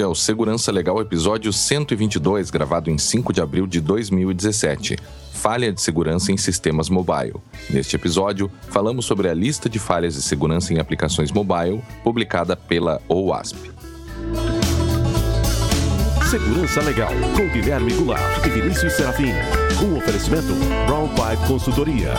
Este é o Segurança Legal, episódio 122, gravado em 5 de abril de 2017. Falha de segurança em sistemas mobile. Neste episódio, falamos sobre a lista de falhas de segurança em aplicações mobile, publicada pela OWASP. Segurança Legal, com Guilherme Goulart e Vinícius Serafim. Um oferecimento Brown Pipe Consultoria.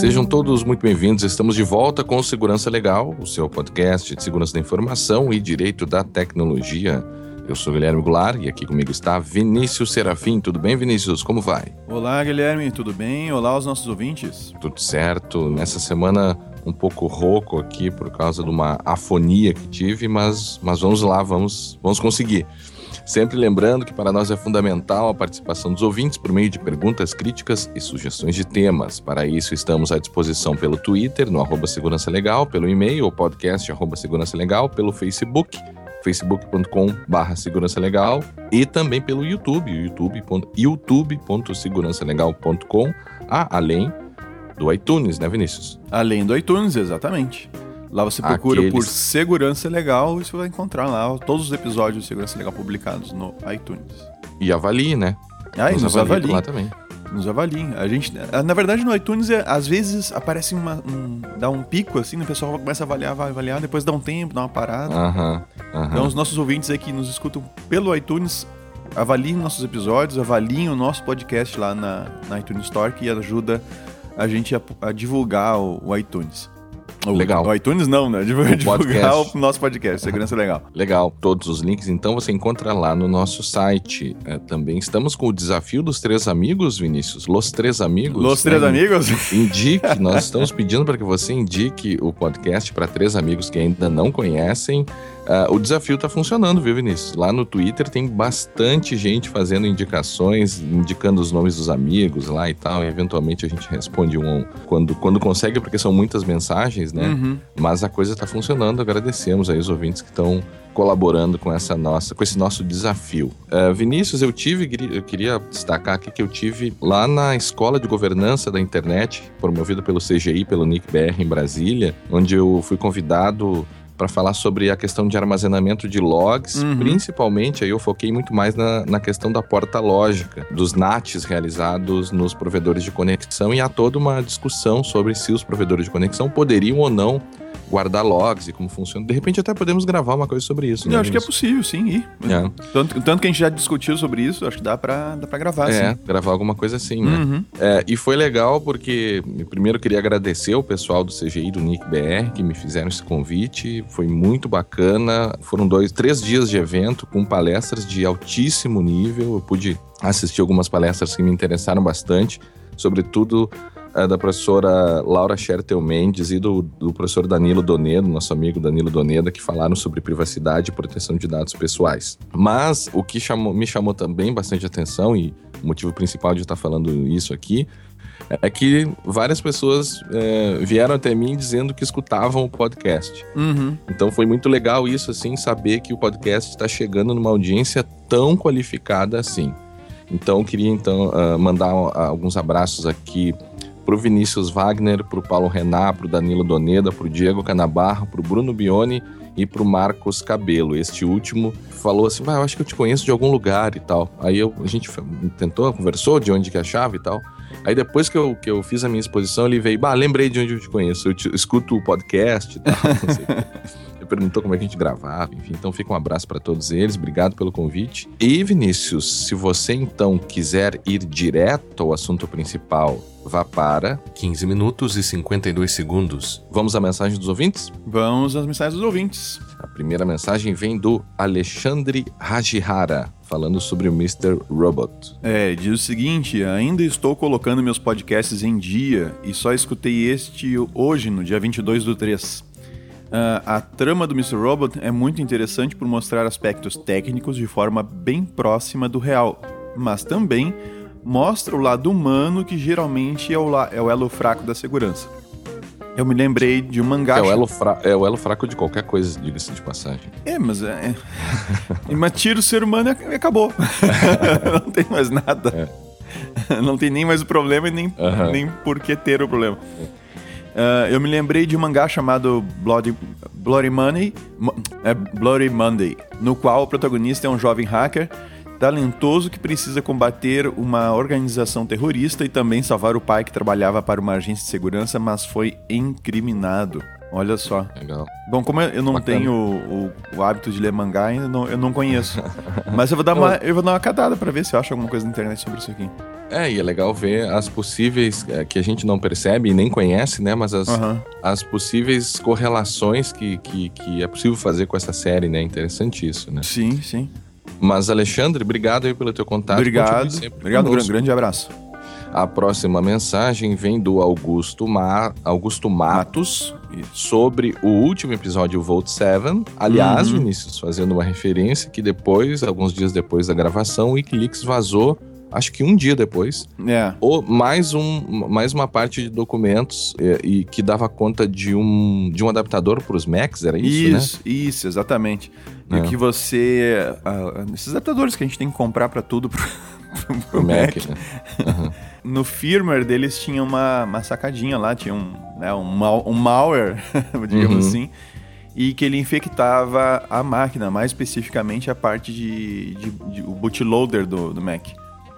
Sejam todos muito bem-vindos. Estamos de volta com Segurança Legal, o seu podcast de segurança da informação e direito da tecnologia. Eu sou Guilherme Goulart e aqui comigo está Vinícius Serafim. Tudo bem, Vinícius? Como vai? Olá, Guilherme, tudo bem? Olá aos nossos ouvintes. Tudo certo. Nessa semana um pouco rouco aqui por causa de uma afonia que tive, mas, mas vamos lá, vamos, vamos conseguir. Sempre lembrando que para nós é fundamental a participação dos ouvintes por meio de perguntas, críticas e sugestões de temas. Para isso, estamos à disposição pelo Twitter, no arroba Segurança Legal, pelo e-mail, podcast arroba Segurança Legal, pelo Facebook, facebook.com barra segurança legal e também pelo YouTube, youtube.segurançalegal.com, ah, além do iTunes, né, Vinícius? Além do iTunes, exatamente. Lá você procura Aqueles- por Segurança Legal e você vai encontrar lá todos os episódios de Segurança Legal publicados no iTunes. E avalie, né? Ah, e nos avalie lá também. Nos avaliem. A gente, ah, na verdade, no iTunes, é, às vezes aparece uma, um, dá um pico assim, né? o pessoal começa a avaliar, vai avaliar, depois dá um tempo, dá uma parada. Aham, aham. Então, os nossos ouvintes aí que nos escutam pelo iTunes, avaliem nossos episódios, avaliem o nosso podcast lá na, na iTunes Store, que ajuda a gente a, a divulgar o, o iTunes. O- Legal. O iTunes não, né? Divulgar, divulgar podcast. o nosso podcast, Segurança Legal. Legal, todos os links então você encontra lá no nosso site. É, também estamos com o desafio dos três amigos, Vinícius. Los três amigos. Los três né? amigos? Indique, nós estamos pedindo para que você indique o podcast para três amigos que ainda não conhecem. Ah, o desafio está funcionando, viu, Vinícius? Lá no Twitter tem bastante gente fazendo indicações, indicando os nomes dos amigos lá e tal. E eventualmente a gente responde um um quando, quando consegue, porque são muitas mensagens, né? Uhum. Mas a coisa está funcionando. Agradecemos aí os ouvintes que estão colaborando com essa nossa, com esse nosso desafio. Eh, Vinícius, eu tive, eu queria destacar aqui que eu tive lá na Escola de Governança da Internet, promovido pelo CGI, pelo NICBR em Brasília, onde eu fui convidado para falar sobre a questão de armazenamento de logs, Uhum. principalmente aí eu foquei muito mais na, na questão da porta lógica, dos NATs realizados nos provedores de conexão e há toda uma discussão sobre se os provedores de conexão poderiam ou não guardar logs e como funciona. De repente até podemos gravar uma coisa sobre isso. né, Eu acho que é possível, sim. Ir. É. Tanto, tanto que a gente já discutiu sobre isso, acho que dá pra, dá pra gravar, É, sim. gravar alguma coisa assim, né? Uhum. É, e foi legal porque, primeiro, eu queria agradecer o pessoal do CGI, do Nick BR, que me fizeram esse convite. Foi muito bacana. Foram dois, três dias de evento com palestras de altíssimo nível. Eu pude assistir algumas palestras que me interessaram bastante, sobretudo é, da professora Laura Schertel Mendes e do, do professor Danilo Donedo, nosso amigo Danilo Doneda, que falaram sobre privacidade e proteção de dados pessoais. Mas o que chamou- me chamou também bastante atenção, e o motivo principal de estar falando isso aqui, é que várias pessoas é, vieram até mim dizendo que escutavam o podcast. Uhum. Então foi muito legal isso, assim, saber que o podcast está chegando numa audiência tão qualificada assim. Então eu queria então ah, mandar ah, alguns abraços aqui pro Vinícius Wagner, pro Paulo Renan, pro Danilo Doneda, pro Diego Canabarro, pro Bruno Bione e pro Marcos Cabelo. Este último falou assim: "Vai, eu acho que eu te conheço de algum lugar e tal". Aí eu- a gente tentou, conversou de onde que achava e tal. Aí depois que eu, que eu fiz a minha exposição, ele veio, bah, lembrei de onde eu te conheço. Eu te- escuto o podcast e tal. Ele perguntou como é que a gente gravava, enfim. Então fica um abraço para todos eles, obrigado pelo convite. E Vinícius, se você então quiser ir direto ao assunto principal, vá para 15 minutos e 52 segundos. Vamos à mensagem dos ouvintes? Vamos às mensagens dos ouvintes. A primeira mensagem vem do Alexandre Hajihara, falando sobre o Mr. Robot. É, diz o seguinte: ainda estou colocando meus podcasts em dia e só escutei este hoje, no dia 22 do 3. Ah, a trama do Mr. Robot é muito interessante por mostrar aspectos técnicos de forma bem próxima do real, mas também mostra o lado humano que geralmente é o, la- é o elo fraco da segurança. Eu me lembrei de um mangá. É o, elo fra... é o elo fraco de qualquer coisa, diga-se de passagem. É, mas é. mas tira o ser humano e acabou. não tem mais nada. É. Não tem nem mais o problema e nem, uhum. nem por que ter o problema. Uh, eu me lembrei de um mangá chamado Bloody, Bloody Money, é Bloody Monday, no qual o protagonista é um jovem hacker talentoso que precisa combater uma organização terrorista e também salvar o pai que trabalhava para uma agência de segurança, mas foi incriminado. Olha só. Legal. Bom, como eu não Bacana. tenho o, o, o, hábito de ler mangá ainda, não, eu não conheço. Mas eu vou dar uma, eu vou dar uma catada para ver se eu acho alguma coisa na internet sobre isso aqui. É, e é legal ver as possíveis, é, que a gente não percebe e nem conhece, né? Mas as, uhum. as possíveis correlações que, que, que é possível fazer com essa série, né? Interessante isso, né? Sim, sim. Mas, Alexandre, obrigado aí pelo teu contato. Obrigado. Obrigado, grande, grande abraço. A próxima mensagem vem do Augusto, Ma... Augusto Matos, sobre o último episódio Volt 7. Aliás, uhum. Vinícius, fazendo uma referência que depois, alguns dias depois da gravação, o Wikileaks vazou acho que um dia depois, é. ou mais, um, mais uma parte de documentos e, e que dava conta de um, de um adaptador para os Macs, era isso, isso né? Isso, exatamente. É. E que você... Uh, esses adaptadores que a gente tem que comprar para tudo pro, pro, pro Mac. Mac. Né? Uhum. no firmware deles tinha uma, uma sacadinha lá, tinha um, né, um, mal, um malware, digamos uhum. assim, e que ele infectava a máquina, mais especificamente a parte de, de, de o bootloader do, do Mac.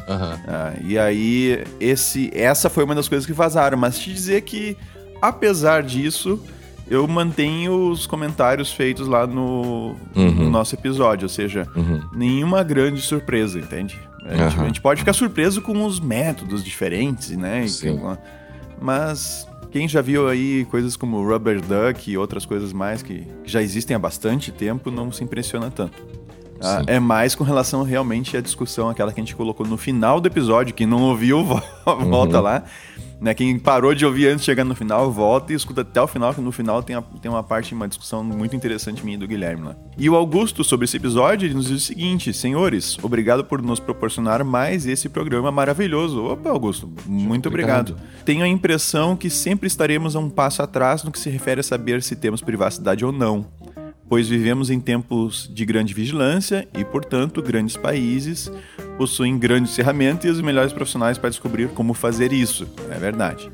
Uhum. Ah, e aí, esse, essa foi uma das coisas que vazaram. Mas te dizer que, apesar disso, eu mantenho os comentários feitos lá no, uhum. no nosso episódio. Ou seja, uhum. nenhuma grande surpresa, entende? A gente, a gente, pode ficar surpreso com os métodos diferentes, né? Sim. Mas quem já viu aí coisas como Rubber Duck e outras coisas mais que, que já existem há bastante tempo, não se impressiona tanto. Ah, é mais com relação realmente à discussão, aquela que a gente colocou no final do episódio. Quem não ouviu, volta uhum. lá. Né, quem parou de ouvir antes de chegar no final, volta e escuta até o final, que no final tem, a, tem uma parte, uma discussão muito interessante minha e do Guilherme lá. E o Augusto, sobre esse episódio, ele nos diz o seguinte: Senhores, obrigado por nos proporcionar mais esse programa maravilhoso. Opa, Augusto, muito obrigado. obrigado. Tenho a impressão que sempre estaremos a um passo atrás no que se refere a saber se temos privacidade ou não pois vivemos em tempos de grande vigilância e, portanto, grandes países possuem grandes ferramentas e os melhores profissionais para descobrir como fazer isso. É verdade.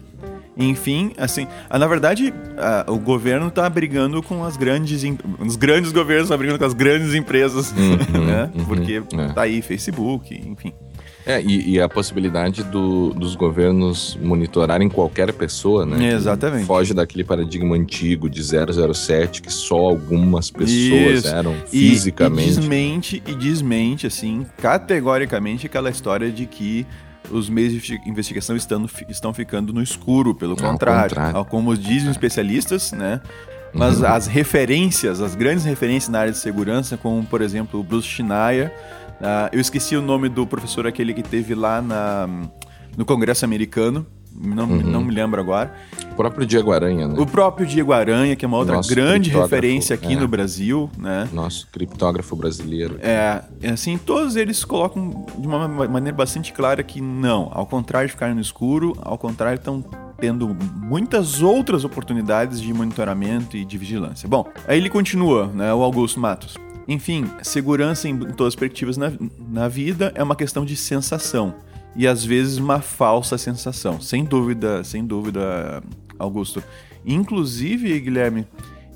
Enfim, assim, ah, na verdade, a, o governo está brigando com as grandes, os grandes governos estão brigando com as grandes empresas, uhum, né? Uhum, Porque é. tá aí Facebook, enfim. É, e, e a possibilidade do, dos governos monitorarem qualquer pessoa, né? Exatamente. Foge daquele paradigma antigo de 007, que só algumas pessoas Isso. eram fisicamente. E, e desmente, e desmente, assim, categoricamente aquela história de que os meios de investigação estão, estão ficando no escuro, pelo contrário. contrário. Como dizem os especialistas, né? Mas uhum. as referências, as grandes referências na área de segurança, como por exemplo o Bruce Schneier, Uh, eu esqueci o nome do professor aquele que teve lá na, no Congresso Americano. Não, uhum. não me lembro agora. O próprio Diego Aranha, né? O próprio Diego Aranha, que é uma outra Nosso grande referência aqui é. no Brasil, né? Nosso criptógrafo brasileiro. É, assim, todos eles colocam de uma maneira bastante clara que não, ao contrário de ficar no escuro, ao contrário, estão tendo muitas outras oportunidades de monitoramento e de vigilância. Bom, aí ele continua, né, o Augusto Matos. Enfim, segurança em todas as perspectivas na, na vida é uma questão de sensação. E às vezes uma falsa sensação. Sem dúvida, sem dúvida, Augusto. Inclusive, Guilherme,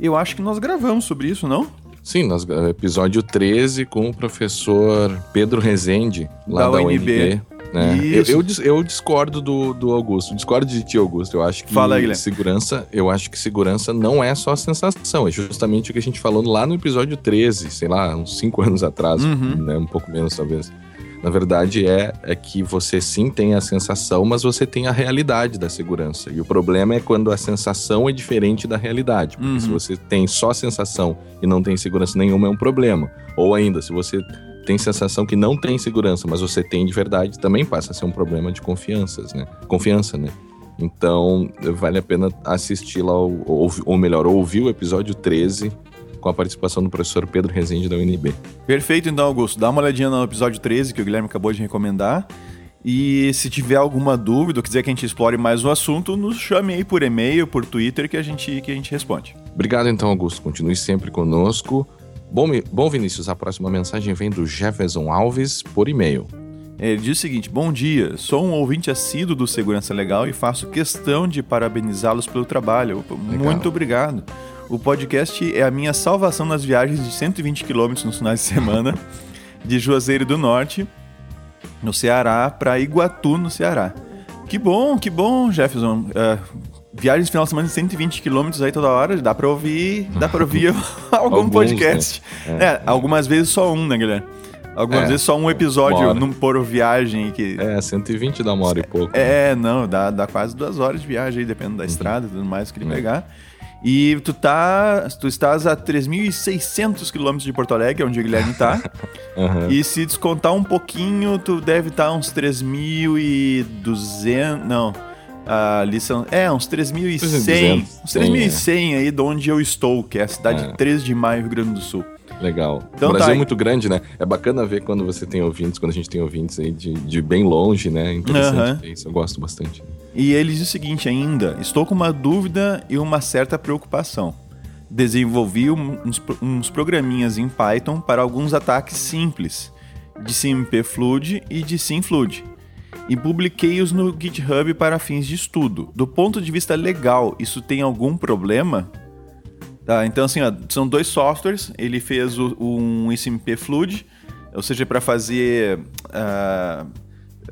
eu acho que nós gravamos sobre isso, não? Sim, nós, episódio 13 com o professor Pedro Rezende, lá da, da UNB. UNB né? Eu, eu, eu, discordo do, do Augusto, discordo de ti, Augusto. Eu acho que Fala segurança, eu acho que segurança não é só sensação, é justamente o que a gente falou lá no episódio 13, sei lá, uns 5 anos atrás, uhum. né? Um pouco menos, talvez. Na verdade, é, é que você sim tem a sensação, mas você tem a realidade da segurança. E o problema é quando a sensação é diferente da realidade. Porque uhum. se você tem só sensação e não tem segurança nenhuma, é um problema. Ou ainda, se você tem sensação que não tem segurança, mas você tem de verdade, também passa a ser um problema de confianças, né? Confiança, né? Então, vale a pena assistir lá, ou, ou melhor, ouvir o episódio 13 com a participação do professor Pedro Rezende da UNB. Perfeito, então, Augusto. Dá uma olhadinha no episódio 13 que o Guilherme acabou de recomendar. E se tiver alguma dúvida ou quiser que a gente explore mais o assunto, nos chame aí por e-mail, por Twitter, que a gente, que a gente responde. Obrigado então, Augusto. Continue sempre conosco. Bom, bom, Vinícius, a próxima mensagem vem do Jefferson Alves por e-mail. Ele diz o seguinte: Bom dia, sou um ouvinte assíduo do Segurança Legal e faço questão de parabenizá-los pelo trabalho. Legal. Muito obrigado. O podcast é a minha salvação nas viagens de 120 quilômetros nos finais de semana, de Juazeiro do Norte, no Ceará, para Iguatu, no Ceará. Que bom, que bom, Jefferson. Uh, viagens de final de semana de 120 quilômetros aí toda hora, dá pra ouvir, dá pra ouvir algum Alguns, podcast. Né? É. é. algumas vezes só um, né, Guilherme? Algumas é, vezes só um episódio num por viagem que. É, 120 dá uma hora e pouco. É, né? não, dá, dá quase duas horas de viagem aí, dependendo da uhum. estrada e tudo mais que ele é. pegar. E tu tá. Tu estás a 3.600 quilômetros de Porto Alegre, onde o Guilherme tá. uhum. E se descontar um pouquinho, tu deve estar tá uns 3.200. Não. Ali são. É, uns 3.100. Uns 3.100 é. aí de onde eu estou, que é a cidade é. 3 de Maio, Rio Grande do Sul. Legal. Então, o Brasil tá é muito grande, né? É bacana ver quando você tem ouvintes, quando a gente tem ouvintes aí de, de bem longe, né? Interessante uhum. isso, eu gosto bastante. E ele diz o seguinte ainda: estou com uma dúvida e uma certa preocupação. Desenvolvi uns, uns programinhas em Python para alguns ataques simples, de CMP Flood e de SimFlood, e publiquei-os no GitHub para fins de estudo. Do ponto de vista legal, isso tem algum problema? Tá, então assim, ó, são dois softwares. Ele fez o, um SMP Flood, ou seja, para fazer uh,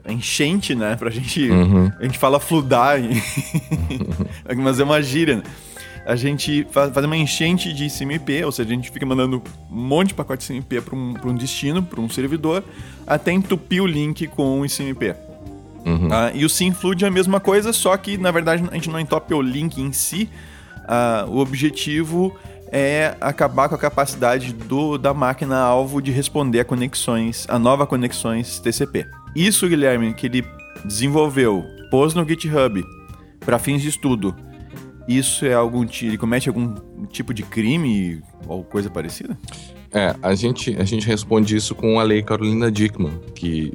enchente, né? Pra gente. Uhum. A gente fala fludar, mas é uma gíria. Né? A gente faz, faz uma enchente de SMP, ou seja, a gente fica mandando um monte de pacote de SMP para um, um destino, para um servidor, até entupir o link com o SMP. Uhum. Uh, e o SimFlood é a mesma coisa, só que na verdade a gente não entope o link em si, uh, o objetivo é acabar com a capacidade do, da máquina alvo de responder a conexões, a novas conexões TCP. Isso, Guilherme, que ele desenvolveu, pôs no GitHub para fins de estudo. Isso é algum ele comete algum tipo de crime ou coisa parecida? É, a gente, a gente responde isso com a lei Carolina Dickman, que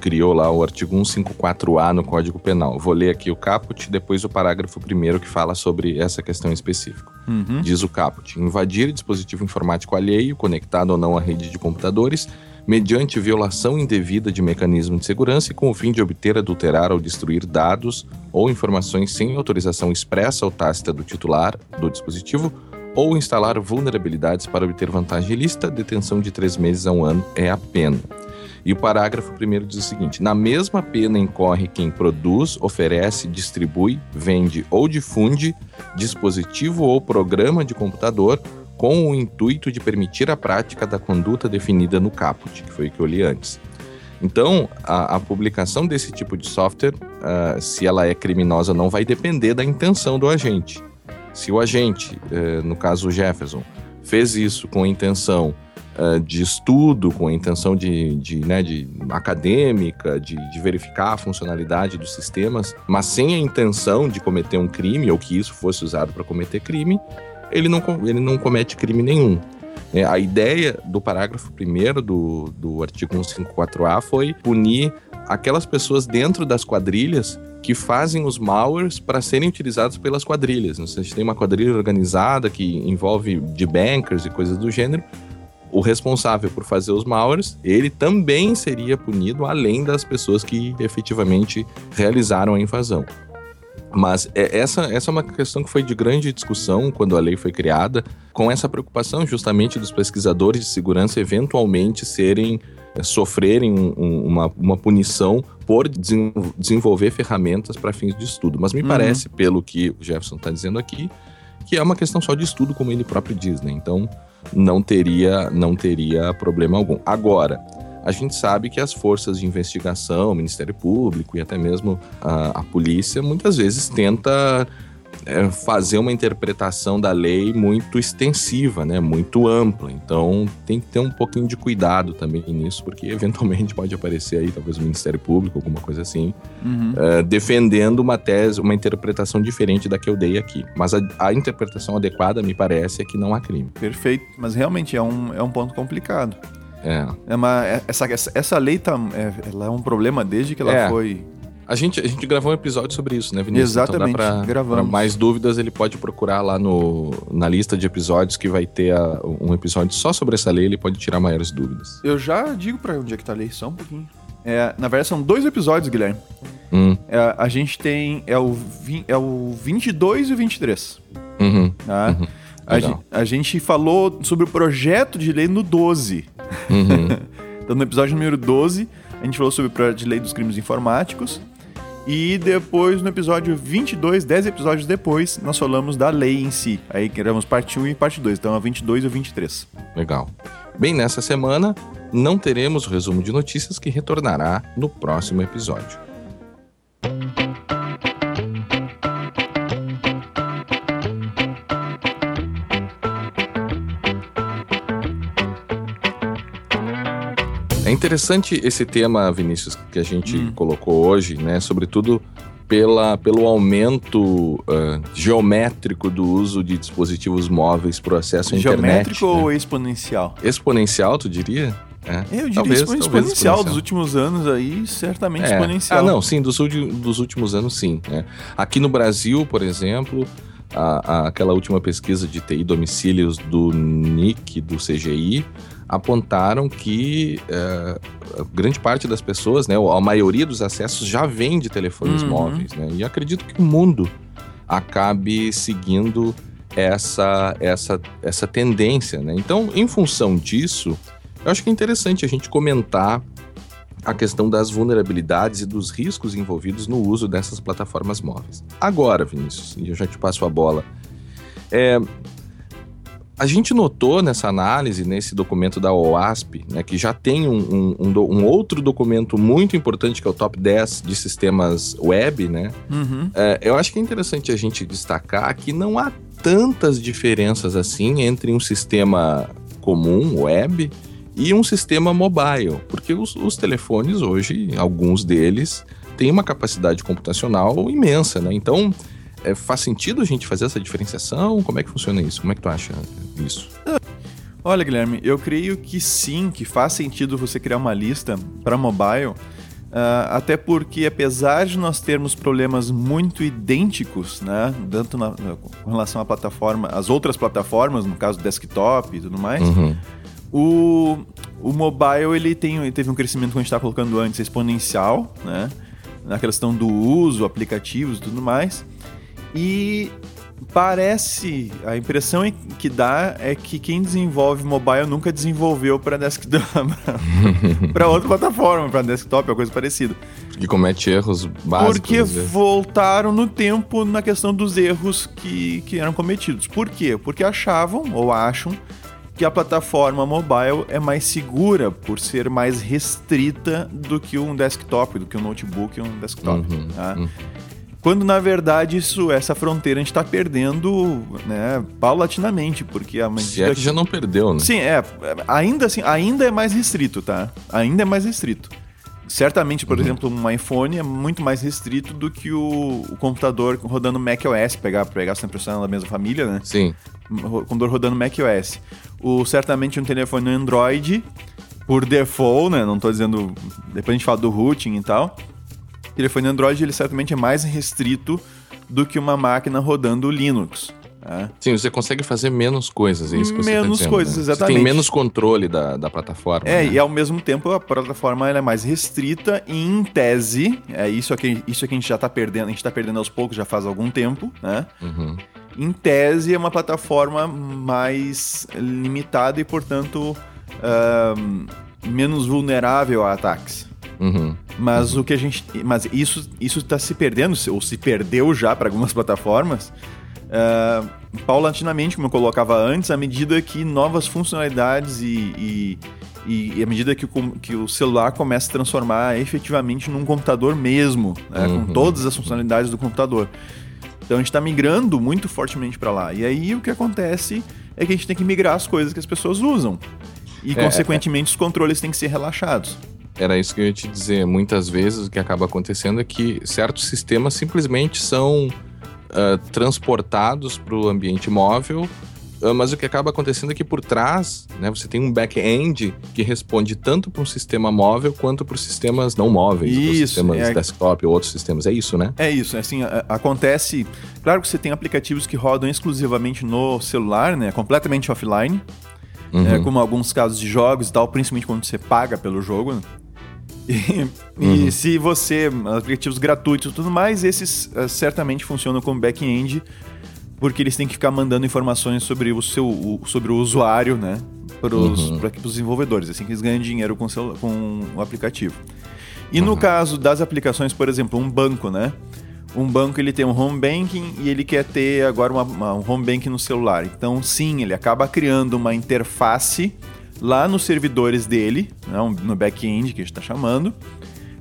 criou lá o artigo 154A no Código Penal. Vou ler aqui o caput, depois o parágrafo primeiro que fala sobre essa questão específica. Uhum. Diz o caput: invadir dispositivo informático alheio, conectado ou não à rede de computadores, mediante violação indevida de mecanismo de segurança e com o fim de obter, adulterar ou destruir dados ou informações sem autorização expressa ou tácita do titular do dispositivo ou instalar vulnerabilidades para obter vantagem ilícita, detenção de três meses a um ano é a pena. E o parágrafo primeiro diz o seguinte: na mesma pena incorre quem produz, oferece, distribui, vende ou difunde dispositivo ou programa de computador com o intuito de permitir a prática da conduta definida no caput, que foi o que eu li antes. Então, a, a publicação desse tipo de software, uh, se ela é criminosa, não vai depender da intenção do agente. Se o agente, eh, no caso o Jefferson, fez isso com a intenção eh, de estudo, com a intenção de, de, né, de acadêmica, de, de, verificar a funcionalidade dos sistemas, mas sem a intenção de cometer um crime ou que isso fosse usado para cometer crime, ele não, ele não comete crime nenhum. É, a ideia do parágrafo 1 do, do artigo 154A foi punir aquelas pessoas dentro das quadrilhas que fazem os malwares para serem utilizados pelas quadrilhas. Se a gente tem uma quadrilha organizada que envolve de bankers e coisas do gênero, o responsável por fazer os malwares, ele também seria punido além das pessoas que efetivamente realizaram a invasão. Mas é, essa, essa é uma questão que foi de grande discussão quando a lei foi criada, com essa preocupação justamente dos pesquisadores de segurança eventualmente serem sofrerem um, uma, uma punição por desenvolver ferramentas para fins de estudo. Mas me uhum. parece, pelo que o Jefferson está dizendo aqui, que é uma questão só de estudo, como ele próprio diz, né? Então não teria, não teria problema algum. Agora, a gente sabe que as forças de investigação, o Ministério Público e até mesmo a, a polícia muitas vezes tenta é, fazer uma interpretação da lei muito extensiva, né, muito ampla. Então tem que ter um pouquinho de cuidado também nisso, porque eventualmente pode aparecer aí talvez o Ministério Público, alguma coisa assim, uhum. é, defendendo uma tese, uma interpretação diferente da que eu dei aqui. Mas a, a, interpretação adequada, me parece, é que não há crime. Perfeito, mas realmente é um, é um ponto complicado. É. É uma, é- essa, essa, essa lei tá, é, ela é um problema desde que ela É. foi. A gente, a gente gravou um episódio sobre isso, né, Vinícius? Exatamente, Então pra, gravamos. pra mais dúvidas, ele pode procurar lá no, na lista de episódios que vai ter a- um episódio só sobre essa lei, ele pode tirar maiores dúvidas. Eu já digo pra onde é que tá a lei, só um pouquinho. É, na verdade, são dois episódios, Guilherme. Hum, É, a gente tem. É o, vi- é o 22 e o 23. uhum, Tá? Uhum. A, Legal. gen- a gente falou sobre o projeto de lei no 12. uhum. Então, no episódio número 12, a gente falou sobre o projeto de lei dos crimes informáticos. E depois, no episódio 22, 10 episódios depois, nós falamos da lei em si. Aí gravamos parte 1 e parte 2. Então, é o 22 e o 23. Legal. Bem, nessa semana não teremos o resumo de notícias que retornará no próximo episódio. É interessante esse tema, Vinícius, que a gente Hum. colocou hoje, né? Sobretudo pela, pelo aumento ah, geométrico do uso de dispositivos móveis para o acesso à Geométrico internet. né? ou exponencial? Exponencial, tu diria? É. Eu diria Talvez- expo- talvez exponencial. exponencial. Dos últimos anos aí, certamente É. exponencial. Ah, não, sim, dos, dos últimos anos, sim. né? Aqui no Brasil, por exemplo, a- a- aquela última pesquisa de TI domicílios do NIC, do CGI, apontaram que a grande parte das pessoas, né, ou a maioria dos acessos já vem de telefones Uhum. móveis. Né? E acredito que o mundo acabe seguindo essa, essa, essa tendência. Né? Então, em função disso, eu acho que é interessante a gente comentar a questão das vulnerabilidades e dos riscos envolvidos no uso dessas plataformas móveis. Agora, Vinícius, e eu já te passo a bola. é, a gente notou nessa análise, nesse documento da OASP, né, que já tem um, um- um outro documento muito importante, que é o Top 10 de sistemas web, né? Uhum. É, eu acho que é interessante a gente destacar que não há tantas diferenças assim entre um sistema comum, web, e um sistema mobile, porque os, os telefones hoje, alguns deles, têm uma capacidade computacional imensa, né? Então, é, faz sentido a gente fazer essa diferenciação? Como é que funciona isso? Como é que tu acha isso? Olha, Guilherme, eu creio que sim, que faz sentido você criar uma lista para mobile, ah, até porque apesar de nós termos problemas muito idênticos, né, tanto na- na- com relação à plataforma, às outras plataformas, no caso desktop e tudo mais, Uhum. o, o mobile ele tem, ele teve um crescimento, como a gente estava colocando antes, exponencial, né? Na questão do uso, aplicativos e tudo mais. E parece, a impressão é- que dá é que quem desenvolve mobile nunca desenvolveu para desktop, para outra plataforma, para desktop, ou coisa parecida. Que comete erros básicos. Porque voltaram no tempo na questão dos erros que, que eram cometidos. Por quê? Porque achavam ou acham que a plataforma mobile é mais segura por ser mais restrita do que um desktop, do que um notebook e um desktop. Uhum, tá? uhum. Quando na verdade isso, essa fronteira a gente está perdendo, né, paulatinamente, porque a Se medida é que já não perdeu, né? Sim, é. Ainda assim, ainda é mais restrito, tá? Ainda é mais restrito. Certamente, por Uhum. exemplo, um iPhone é muito mais restrito do que o, o computador rodando macOS, pegar, pegar sempre da mesma família, né? Sim. O computador rodando macOS. O, certamente um telefone Android, por default, né? Não tô dizendo... Depois a gente fala do routing e tal. Telefone Android, ele certamente é mais restrito do que uma máquina rodando Linux. Tá? Sim, você consegue fazer menos coisas, é isso que você tá Menos dizendo, coisas, né? exatamente. Você tem menos controle da, da plataforma. É, né? e ao mesmo tempo a plataforma é mais restrita e em tese, é isso aqui, isso aqui a gente já tá perdendo, a gente tá perdendo aos poucos já faz algum tempo, né? Uhum. Em tese é uma plataforma mais limitada e, portanto, ahn, menos vulnerável a ataques. Uhum. Mas o que a gente. Mas isso isso está se perdendo, ou se perdeu já para algumas plataformas. ah, paulatinamente, como eu colocava antes, à medida que novas funcionalidades e, e, e à medida que o, que o celular começa a se transformar efetivamente num computador mesmo, né, Uhum. com todas as funcionalidades do computador. Então a gente está migrando muito fortemente para lá. E aí o que acontece é que a gente tem que migrar as coisas que as pessoas usam. E, É, consequentemente, os controles têm que ser relaxados. Era isso que eu ia te dizer. Muitas vezes o que acaba acontecendo é que certos sistemas simplesmente são ah, transportados para o ambiente móvel uh, mas o que acaba acontecendo é que por trás, né, você tem um back-end que responde tanto para um sistema móvel quanto para os sistemas não móveis, Isso, sistemas é- desktop ou outros sistemas. É isso, né? É isso, assim, a- acontece. Claro que você tem aplicativos que rodam exclusivamente no celular, né? Completamente offline. Uhum. É, como alguns casos de jogos e tal, principalmente quando você paga pelo jogo. E, e Uhum. se você. aplicativos gratuitos e tudo mais, esses eh, certamente funcionam como back-end, porque eles têm que ficar mandando informações sobre o seu o- sobre o usuário, né? Para os Uhum. desenvolvedores, assim que eles ganham dinheiro com, o celu- com o aplicativo. E Uhum. no caso das aplicações, por exemplo, um banco, né? Um banco ele tem um home banking e ele quer ter agora uma- uma- um home banking no celular. Então, sim, ele acaba criando uma interface lá nos servidores dele, né, no back-end que a gente está chamando,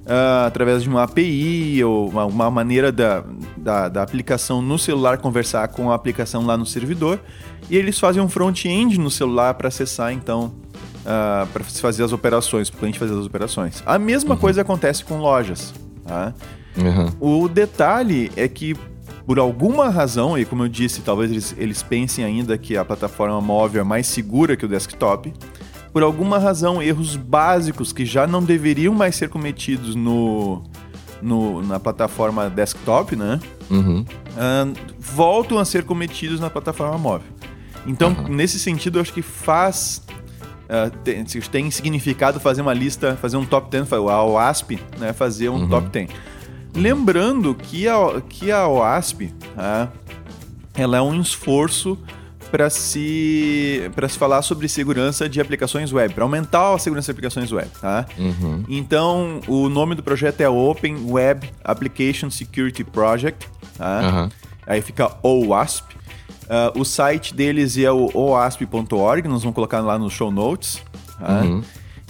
ah, através de uma API ou uma, uma maneira da, da, da aplicação no celular conversar com a aplicação lá no servidor. E eles fazem um front-end no celular para acessar, então, para se fazer as operações, para a gente fazer as operações. A mesma coisa acontece com lojas. Tá? Uhum. O detalhe é que, por alguma razão, e como eu disse, talvez eles, eles pensem ainda que a plataforma móvel é mais segura que o desktop. Por alguma razão, erros básicos que já não deveriam mais ser cometidos no, no- na plataforma desktop, né? Uhum. ah, voltam a ser cometidos na plataforma móvel. Então, Aham. nesse sentido, eu acho que faz. ah, tem, tem significado fazer uma lista, fazer um top 10, fa- a OASP, né? Fazer um Uhum. top 10. Lembrando que a, que a OASP, tá? ela é um esforço para se, pra se falar sobre segurança de aplicações web, para aumentar a segurança de aplicações web. Tá? Uhum. Então, o nome do projeto é Open Web Application Security Project. Tá? Aham. Aí fica OWASP. Ah, o site deles é o oasp.org, nós vamos colocar lá nos show notes. tá? Uhum.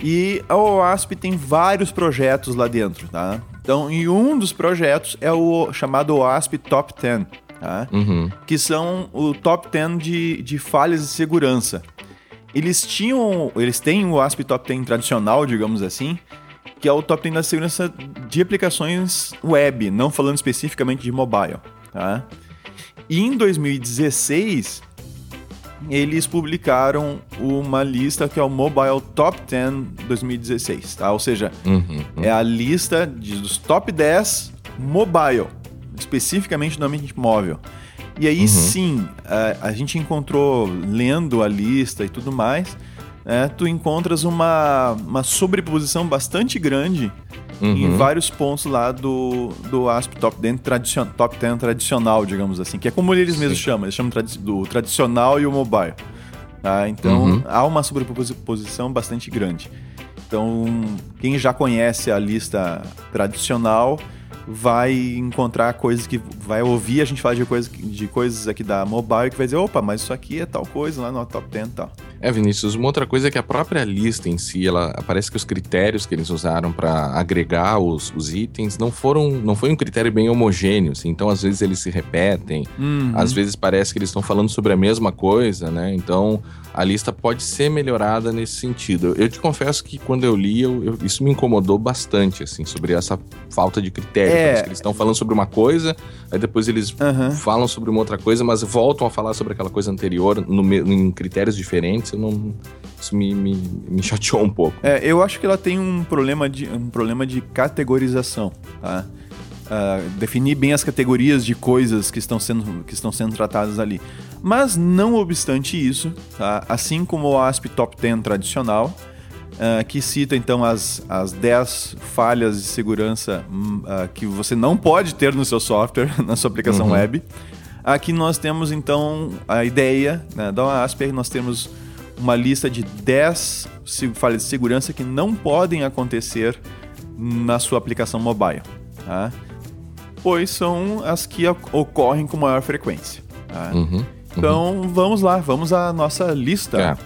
E a OASP tem vários projetos lá dentro, tá? Então, e um dos projetos é o chamado OASP Top 10, tá? Uhum. que são o top 10 de, de falhas de segurança. Eles tinham, eles têm o ASP Top 10 tradicional, digamos assim, que é o top 10 da segurança de aplicações web, não falando especificamente de mobile, tá? E em 2016, eles publicaram uma lista que é o Mobile Top 10 2016, tá? Ou seja, Uhum. é a lista de- dos top 10 mobile, especificamente no ambiente móvel. E aí sim, a, a gente encontrou, lendo a lista e tudo mais, né, tu encontras uma, uma sobreposição bastante grande em Uhum. vários pontos lá do, do ASP Top 10, tradicion, top 10 tradicional, digamos assim, que é como eles mesmos Sim. chamam, eles chamam do tradicional e o mobile. tá? Então Uhum. há uma sobreposição bastante grande. Então, quem já conhece a lista tradicional vai encontrar coisas que vai ouvir a gente falar de coisas, de coisas aqui da mobile que vai dizer, opa, mas isso aqui é tal coisa lá no top 10 e tal. É, Vinícius, uma outra coisa é que a própria lista em si, ela parece que os critérios que eles usaram para agregar os, os itens não foram, não foi um critério bem homogêneo, assim, então às vezes eles se repetem, Uhum. às vezes parece que eles estão falando sobre a mesma coisa, né? Então a lista pode ser melhorada nesse sentido. Eu te confesso que quando eu li, eu- eu- isso me incomodou bastante, assim, sobre essa falta de critério. É. Eles estão falando sobre uma coisa, aí depois eles Aham. falam sobre uma outra coisa, mas voltam a falar sobre aquela coisa anterior no em critérios diferentes. Eu não, isso me, me, me chateou um pouco. É, eu acho que ela tem um problema de, um problema de categorização, tá? Ah, definir bem as categorias de coisas que estão sendo, que estão sendo tratadas ali. Mas, não obstante isso, tá? assim como o ASP Top 10 tradicional, ah, que cita então as, as 10 falhas de segurança ah, que você não pode ter no seu software, na sua aplicação Uhum. web. Aqui nós temos então a ideia né, da ASP, nós temos uma lista de 10 se- falhas de segurança que não podem acontecer na sua aplicação mobile, tá? pois são as que ocorrem com maior frequência. tá? Uhum. Então vamos lá, vamos à nossa lista. É.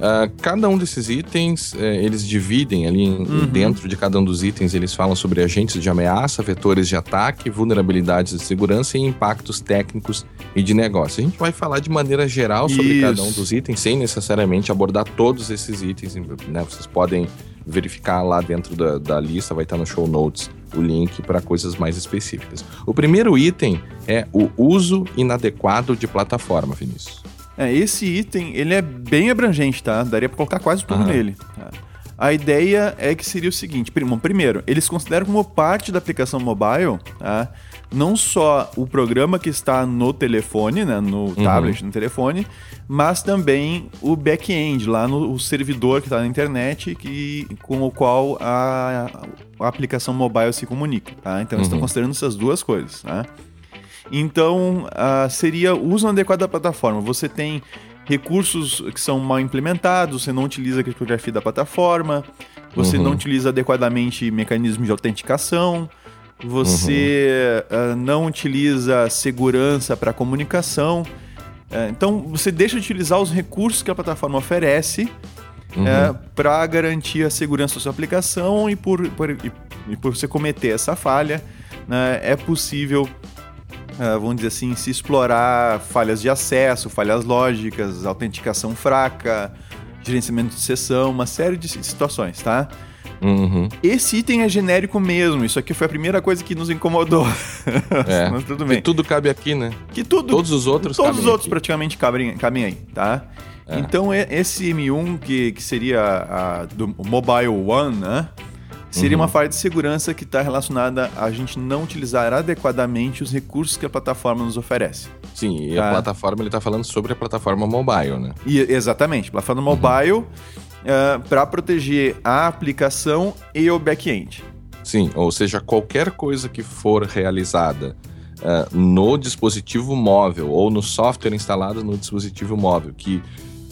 Ah, cada um desses itens, eh, eles dividem ali em- Uhum. dentro de cada um dos itens, eles falam sobre agentes de ameaça, vetores de ataque, vulnerabilidades de segurança e impactos técnicos e de negócio. A gente vai falar de maneira geral sobre cada um Isso. dos itens, sem necessariamente abordar todos esses itens. né? Vocês podem verificar lá dentro da, da lista, vai estar no show notes o link para coisas mais específicas. O primeiro item é o uso inadequado de plataforma, Vinícius. É, esse item, ele é bem abrangente, tá? Daria pra colocar quase tudo Aham. nele. tá? A ideia é que seria o seguinte: prim- bom, primeiro, eles consideram como parte da aplicação mobile, tá? Não só o programa que está no telefone, né, no tablet, no telefone, mas também o back-end, lá no o servidor que está na internet, que, com o qual a, a aplicação mobile se comunica. Tá? Então, eles estão Uhum. considerando essas duas coisas. Tá? Então, ah, seria o uso adequado da plataforma. Você tem recursos que são mal implementados, você não utiliza a criptografia da plataforma, você Uhum. não utiliza adequadamente mecanismos de autenticação, você ah, não utiliza segurança para comunicação. Ah, então, você deixa de utilizar os recursos que a plataforma oferece Uhum. para garantir a segurança da sua aplicação e por, por- e, e por você cometer essa falha, né, é possível, vamos dizer assim, se explorar falhas de acesso, falhas lógicas, autenticação fraca, gerenciamento de sessão, uma série de situações, tá? Uhum. Esse item é genérico mesmo, isso aqui foi a primeira coisa que nos incomodou. É. Mas tudo bem. tudo cabe aqui, né? Que tudo, Todos os outros Todos os outros aqui. praticamente cabem, cabem aí, tá? É. Então, e- esse M1, que, que seria a, do Mobile One, né? Seria Uhum. uma falha de segurança que está relacionada a gente não utilizar adequadamente os recursos que a plataforma nos oferece. Sim, e Tá. a plataforma, ele tá falando sobre a plataforma mobile, né? E, exatamente, plataforma mobile para proteger a aplicação e o back-end. Sim, ou seja, qualquer coisa que for realizada ah, no dispositivo móvel ou no software instalado no dispositivo móvel que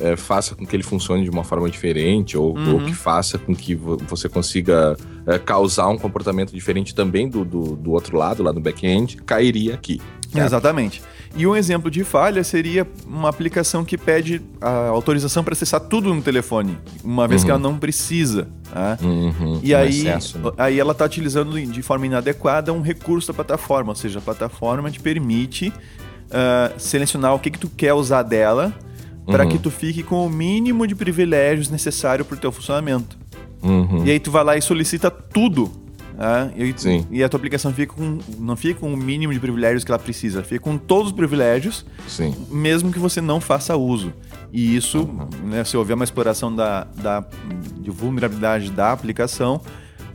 eh, faça com que ele funcione de uma forma diferente ou, Uhum. ou que faça com que vo- você consiga eh, causar um comportamento diferente também do, do, do outro lado, lá no back-end, cairia aqui. Exatamente. E um exemplo de falha seria uma aplicação que pede a autorização para acessar tudo no telefone, uma vez que ela não precisa. tá? Uhum, E um aí, excesso, né? aí ela está utilizando de forma inadequada um recurso da plataforma, ou seja, a plataforma te permite ah, selecionar o que, que tu quer usar dela para Uhum. que tu fique com o mínimo de privilégios necessário para o teu funcionamento. Uhum. E aí tu vai lá e solicita tudo. tá? E, tu- e a tua aplicação fica com, não fica com o mínimo de privilégios que ela precisa, fica com todos os privilégios, Sim. mesmo que você não faça uso. E isso, Uhum. né, se houver uma exploração da, da, de vulnerabilidade da aplicação,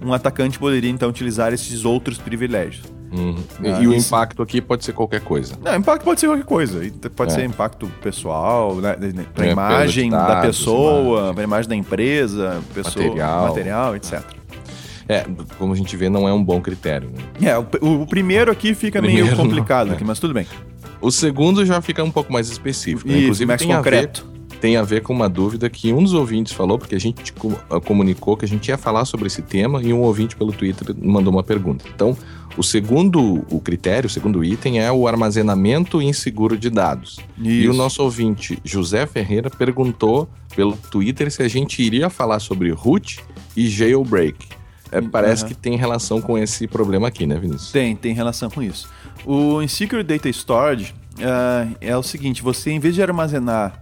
um atacante poderia então utilizar esses outros privilégios. Uhum. E- Ah, e o isso- impacto aqui pode ser qualquer coisa. Não, impacto pode ser qualquer coisa. Pode É. ser impacto pessoal, né, para É, imagem de da dados, pessoa, para imagem da empresa, pessoa, Material. material etc. É, como a gente vê, não é um bom critério. Né? É, o, o primeiro aqui fica meio Primeiro não, complicado, é. aqui, mas tudo bem. O segundo já fica um pouco mais específico. né? Inclusive, mais tem a, ver, concreto. Tem a ver com uma dúvida que um dos ouvintes falou, porque a gente ah, comunicou que a gente ia falar sobre esse tema e um ouvinte pelo Twitter mandou uma pergunta. Então, o segundo o critério, o segundo item é o armazenamento inseguro de dados. E o Isso. nosso ouvinte, José Ferreira, perguntou pelo Twitter se a gente iria falar sobre root e jailbreak. É, parece Aham. que tem relação com esse problema aqui, né, Vinícius? Tem, tem relação com isso. O Insecure Data Storage ah, é o seguinte: você, em vez de armazenar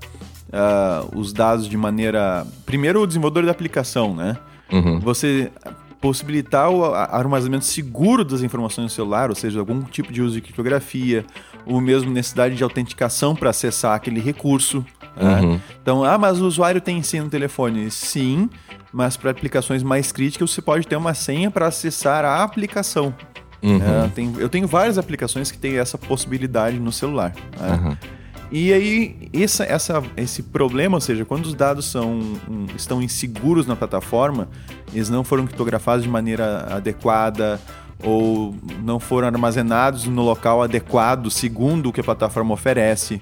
ah, os dados de maneira. Primeiro, o desenvolvedor da aplicação, né? Uhum. Você possibilitar o armazenamento seguro das informações no celular, ou seja, algum tipo de uso de criptografia, ou mesmo necessidade de autenticação para acessar aquele recurso. né? Uhum. Então, ah, mas o usuário tem senha no telefone? Sim, mas para aplicações mais críticas você pode ter uma senha para acessar a aplicação. Uhum. né? Tem- eu tenho várias aplicações que têm essa possibilidade no celular. né? Uhum. E aí, essa, essa, esse problema, ou seja, quando os dados são, um, estão inseguros na plataforma, eles não foram criptografados de maneira adequada ou não foram armazenados no local adequado, segundo o que a plataforma oferece,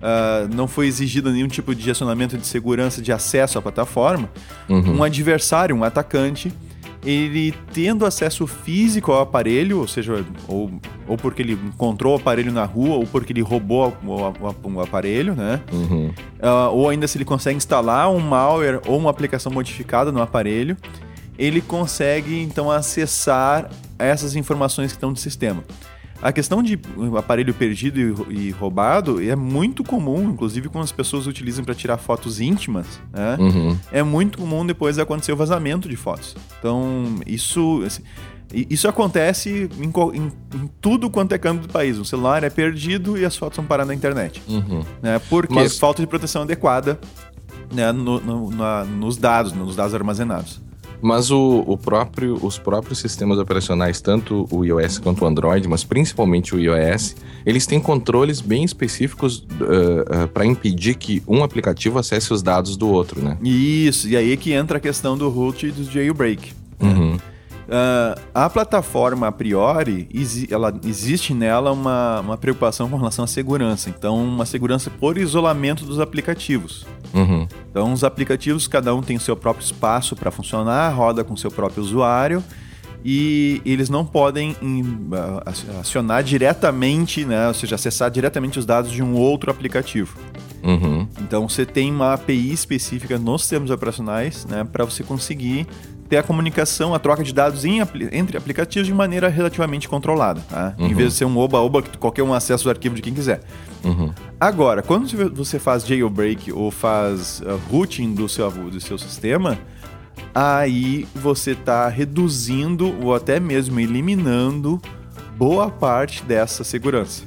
ah, não foi exigido nenhum tipo de gestionamento de segurança de acesso à plataforma, Uhum. um adversário, um atacante, ele tendo acesso físico ao aparelho, ou seja, ou, ou porque ele encontrou o aparelho na rua, ou porque ele roubou o, o- o aparelho, né? Uhum. Ah, ou ainda se ele consegue instalar um malware ou uma aplicação modificada no aparelho, ele consegue então acessar essas informações que estão no sistema. A questão de aparelho perdido e rou- roubado é muito comum, inclusive quando as pessoas utilizam para tirar fotos íntimas, né? Uhum. é muito comum depois acontecer o vazamento de fotos. Então, isso. assim, isso acontece em, em, em, tudo quanto é canto do país. O celular é perdido e as fotos são parar na internet. Uhum. Né? Porque Mas... falta de proteção adequada né, no, no, na, nos dados, nos dados armazenados. Mas o, o, próprio, os próprios sistemas operacionais, tanto o iOS quanto o Android, mas principalmente o iOS, eles têm controles bem específicos uh, uh, para impedir que um aplicativo acesse os dados do outro, né? Isso, e aí que entra a questão do root e do jailbreak. Uhum. Né? Uh, a plataforma, a priori, ela, existe nela uma, uma preocupação com relação à segurança. Então, uma segurança por isolamento dos aplicativos. Uhum. Então, os aplicativos, cada um tem seu próprio espaço para funcionar, roda com seu próprio usuário e eles não podem acionar diretamente, né, ou seja, acessar diretamente os dados de um outro aplicativo. Uhum. Então você tem uma API específica nos sistemas operacionais né, para você conseguir ter a comunicação, a troca de dados em, entre aplicativos de maneira relativamente controlada, tá? Uhum. Em vez de ser um oba-oba que qualquer um acessa o arquivo de quem quiser. Uhum. Agora, quando você faz jailbreak ou faz uh, routing do seu, do seu sistema, aí você está reduzindo ou até mesmo eliminando boa parte dessa segurança.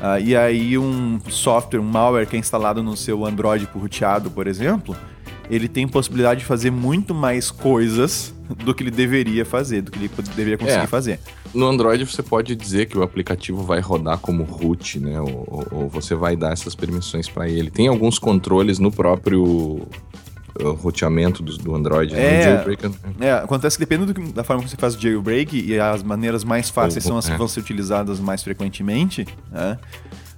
Uh, e aí um software, um malware que é instalado no seu Android por roteado, por exemplo, ele tem possibilidade de fazer muito mais coisas do que ele deveria fazer, do que ele deveria conseguir é. fazer. No Android você pode dizer que o aplicativo vai rodar como root, né? Ou, ou você vai dar essas permissões para ele. Tem alguns controles no próprio roteamento do, do Android, né? é, jailbreak. Né? É, acontece que dependendo do, da forma que você faz o jailbreak e as maneiras mais fáceis são as que é. vão ser utilizadas mais frequentemente, né?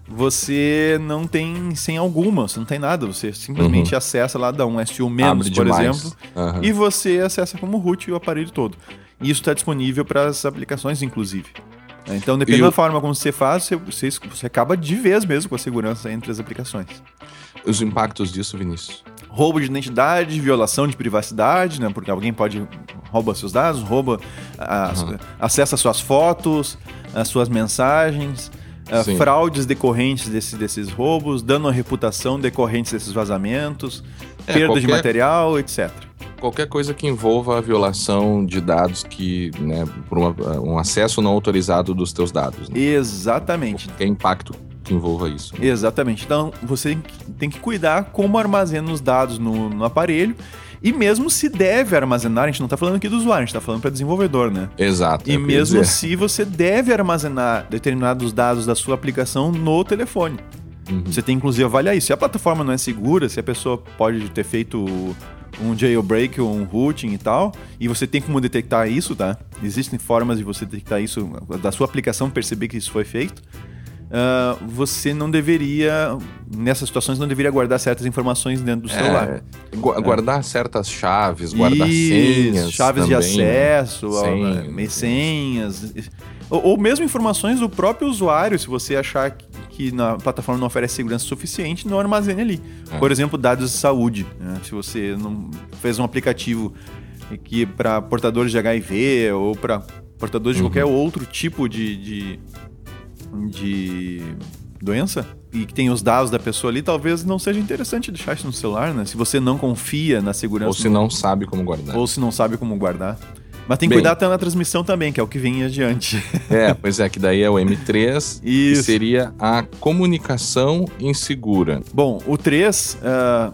Você não tem sem alguma, você não tem nada, você simplesmente uhum. acessa lá, dá um SU menos, por exemplo, uhum. e você acessa como root o aparelho todo. E isso está disponível para as aplicações, inclusive. Então, dependendo da forma como você faz, você, você, você, acaba de vez mesmo com a segurança entre as aplicações. Os impactos disso, Vinícius? Roubo de identidade, violação de privacidade, né? Porque alguém pode rouba seus dados, rouba, as, uhum. acessa suas fotos, as suas mensagens, uh, fraudes decorrentes desse, desses roubos, dano à reputação decorrentes desses vazamentos, é, perda qualquer, de material, etc. Qualquer coisa que envolva a violação de dados que, né, por uma, um acesso não autorizado dos teus dados. Né? Exatamente. Qualquer impacto que envolva isso. Né? Exatamente. Então, você tem que cuidar como armazena os dados no, no aparelho e mesmo se deve armazenar, a gente não está falando aqui do usuário, a gente está falando para desenvolvedor, né? Exato. E mesmo se você deve armazenar determinados dados da sua aplicação no telefone. Uhum. Você tem inclusive avaliar isso. Se a plataforma não é segura, se a pessoa pode ter feito um jailbreak ou um routing e tal, e você tem como detectar isso, tá? Existem formas de você detectar isso, da sua aplicação perceber que isso foi feito uh, você não deveria, nessas situações, não deveria guardar certas informações dentro do é, celular. guardar é. certas chaves, guardar senhas. Chaves também, de né? acesso, senhas, senhas. Ou, ou, mesmo informações do próprio usuário, se você achar que, que na plataforma não oferece segurança suficiente, não armazene ali. É. Por exemplo, dados de saúde. Né? Se você não fez um aplicativo que para portadores de HIV ou para portadores uhum. de qualquer outro tipo de, de, de doença e que tem os dados da pessoa ali, talvez não seja interessante deixar isso no celular, né? Se você não confia na segurança. Ou se não sabe como guardar. Ou se não sabe como guardar. Mas tem que Bem, cuidar até na transmissão também, que é o que vem adiante. É, pois é, que daí é o M3, Isso. que seria a comunicação insegura. Bom, o 3, uh, ah,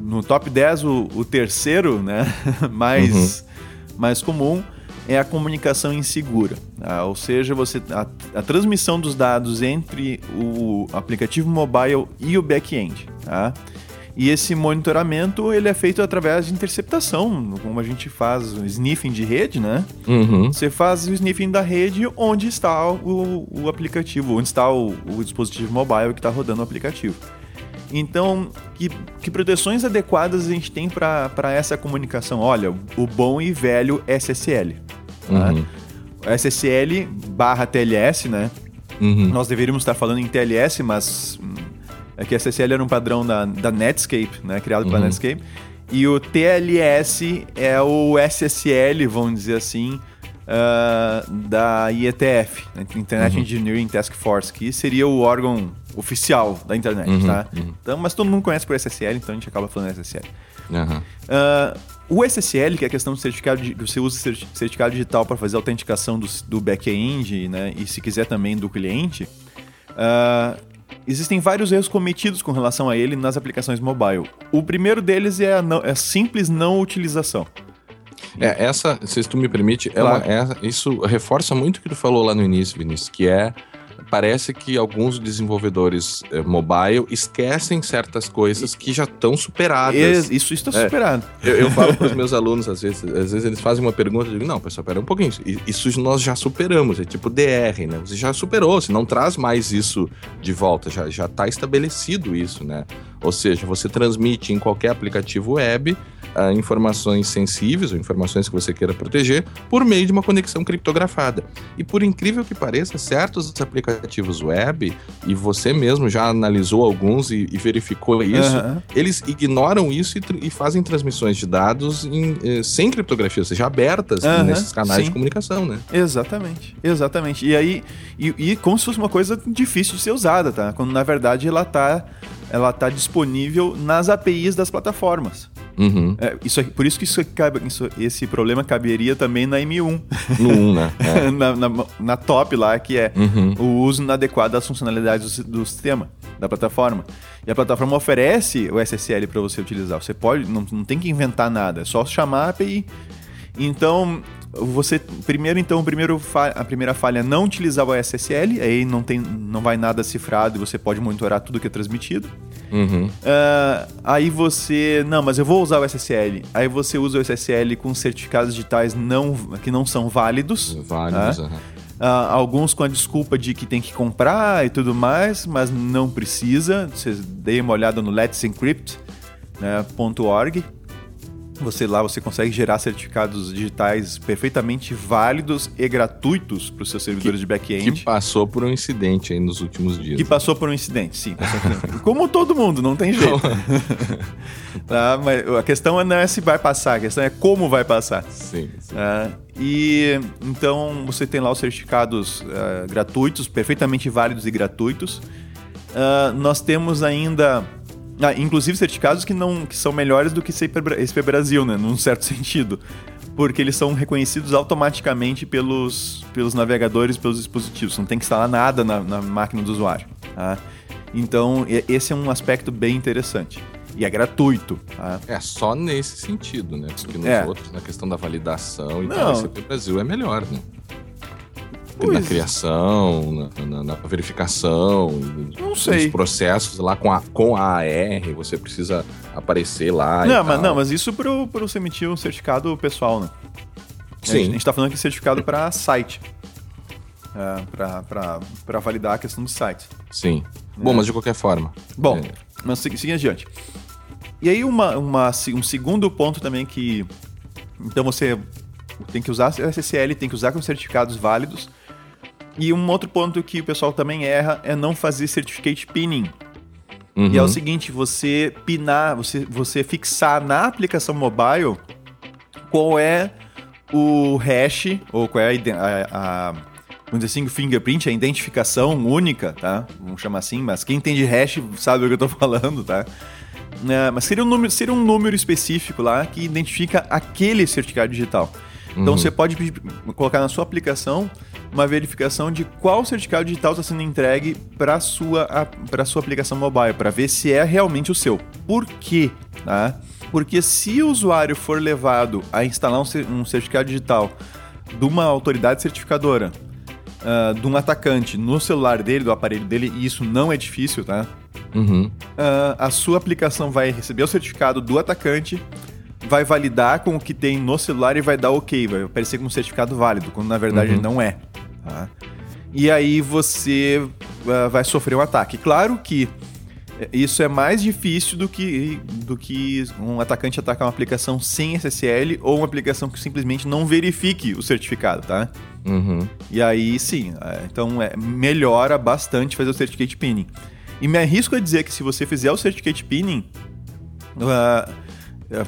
no top 10, o, o terceiro, né, mais, uhum. mais comum, é a comunicação insegura. Tá? Ou seja, você a, a, transmissão dos dados entre o aplicativo mobile e o back-end. Tá? E esse monitoramento ele é feito através de interceptação, como a gente faz o sniffing de rede, né? Uhum. Você faz o sniffing da rede onde está o, o aplicativo, onde está o, o dispositivo mobile que está rodando o aplicativo. Então, que, que proteções adequadas a gente tem para essa comunicação? Olha, o bom e velho SSL. Uhum. SSL barra TLS, né? Uhum. Nós deveríamos estar falando em TLS, mas hum, é que SSL era um padrão da, da Netscape, né? Criado pela uhum. Netscape. E o TLS é o SSL, vamos dizer assim, uh, da IETF, né? Internet uhum. Engineering Task Force, que seria o órgão oficial da internet, uhum. tá? Uhum. Então, mas todo mundo conhece por SSL, então a gente acaba falando SSL. Uh, o SSL, que é a questão do certificado, de, você usa certificado digital para fazer a autenticação do, do back-end, né? E se quiser também do cliente. Uh, existem vários erros cometidos com relação a ele nas aplicações mobile. O primeiro deles é a, não, é a simples não utilização. É, essa, se tu me permite, claro. uma, é, isso reforça muito o que tu falou lá no início, Vinícius, que é parece que alguns desenvolvedores eh, mobile esquecem certas coisas que já estão superadas. Isso está é, superado. Eu, eu falo para os meus alunos, às vezes, às vezes eles fazem uma pergunta, eu digo, não, pessoal, pera um pouquinho, isso nós já superamos, é tipo DR, né? Você já superou, você não traz mais isso de volta, já está estabelecido isso, né? Ou seja, você transmite em qualquer aplicativo web uh, informações sensíveis ou informações que você queira proteger por meio de uma conexão criptografada. E por incrível que pareça, certos aplicativos web, e você mesmo já analisou alguns e, e verificou isso, uhum. eles ignoram isso e, e, fazem transmissões de dados em, eh, sem criptografia, ou seja, abertas uhum. nesses canais Sim. de comunicação, né? Exatamente, exatamente. E aí, e, e como se fosse uma coisa difícil de ser usada, tá? Quando na verdade ela tá ela está disponível nas APIs das plataformas. Uhum. É, isso, por isso que isso, isso, esse problema caberia também na M1. No 1, né? É. na, na, na, top lá, que é uhum. o uso inadequado das funcionalidades do, do, sistema, da plataforma. E a plataforma oferece o SSL para você utilizar. Você pode, não, não tem que inventar nada, é só chamar a API. Então, você primeiro então primeiro a primeira falha é não utilizar o SSL aí não tem não vai nada cifrado e você pode monitorar tudo que é transmitido uhum. uh, aí você não mas eu vou usar o SSL aí você usa o SSL com certificados digitais não que não são válidos válidos uhum. Uh, alguns com a desculpa de que tem que comprar e tudo mais, mas não precisa. Vocês deem uma olhada no Let's Encrypt, né. Você lá você consegue gerar certificados digitais perfeitamente válidos e gratuitos para os seus servidores que, de back-end. Que passou por um incidente aí nos últimos dias. Que né? passou por um incidente, sim. Como todo mundo, não tem jeito. tá, mas a questão não é se vai passar, a questão é como vai passar. Sim. sim. Tá? E então você tem lá os certificados uh, gratuitos, perfeitamente válidos e gratuitos. Uh, nós temos ainda ah, inclusive certificados que não que são melhores do que CP Brasil, né? Num certo sentido. Porque eles são reconhecidos automaticamente pelos, pelos navegadores, pelos dispositivos. Não tem que instalar nada na, na máquina do usuário. Tá? Então, esse é um aspecto bem interessante. E é gratuito. Tá? É, só nesse sentido, né? Porque nos é. outros, na questão da validação e não. tal, CP Brasil é melhor, né? Pois. Na criação, na, na, na, verificação, não sei. nos processos lá com a, com a AR, você precisa aparecer lá. Não, mas, não mas isso para você emitir um certificado pessoal, né? Sim. A gente está falando aqui certificado para site. É, para validar a questão do site. Sim. É. Bom, mas de qualquer forma. Bom, é. mas seguindo adiante. E aí, uma, uma, um segundo ponto também que. Então você tem que usar SSL, tem que usar com certificados válidos. E um outro ponto que o pessoal também erra é não fazer certificate pinning. Uhum. E é o uhum. seguinte, você pinar, você, você fixar na aplicação mobile qual é o hash, ou qual é a, a, a vamos dizer assim, o fingerprint, a identificação única, tá? Vamos chamar assim, mas quem entende hash sabe o que eu tô falando, tá? É, mas seria um, número, seria um número específico lá que identifica aquele certificado digital. Então uhum. você pode colocar na sua aplicação uma verificação de qual certificado digital está sendo entregue para a sua, para sua aplicação mobile, para ver se é realmente o seu. Por quê? Tá? Porque se o usuário for levado a instalar um certificado digital de uma autoridade certificadora, uh, de um atacante no celular dele, do aparelho dele, e isso não é difícil, tá? Uhum. Uh, a sua aplicação vai receber o certificado do atacante, vai validar com o que tem no celular e vai dar ok, vai aparecer como certificado válido, quando na verdade uhum. não é. Tá? E aí você uh, vai sofrer um ataque. Claro que isso é mais difícil do que, do que um atacante atacar uma aplicação sem SSL ou uma aplicação que simplesmente não verifique o certificado, tá? Uhum. E aí sim, é, então é, melhora bastante fazer o certificate pinning. E me arrisco a dizer que se você fizer o certificate pinning, uh,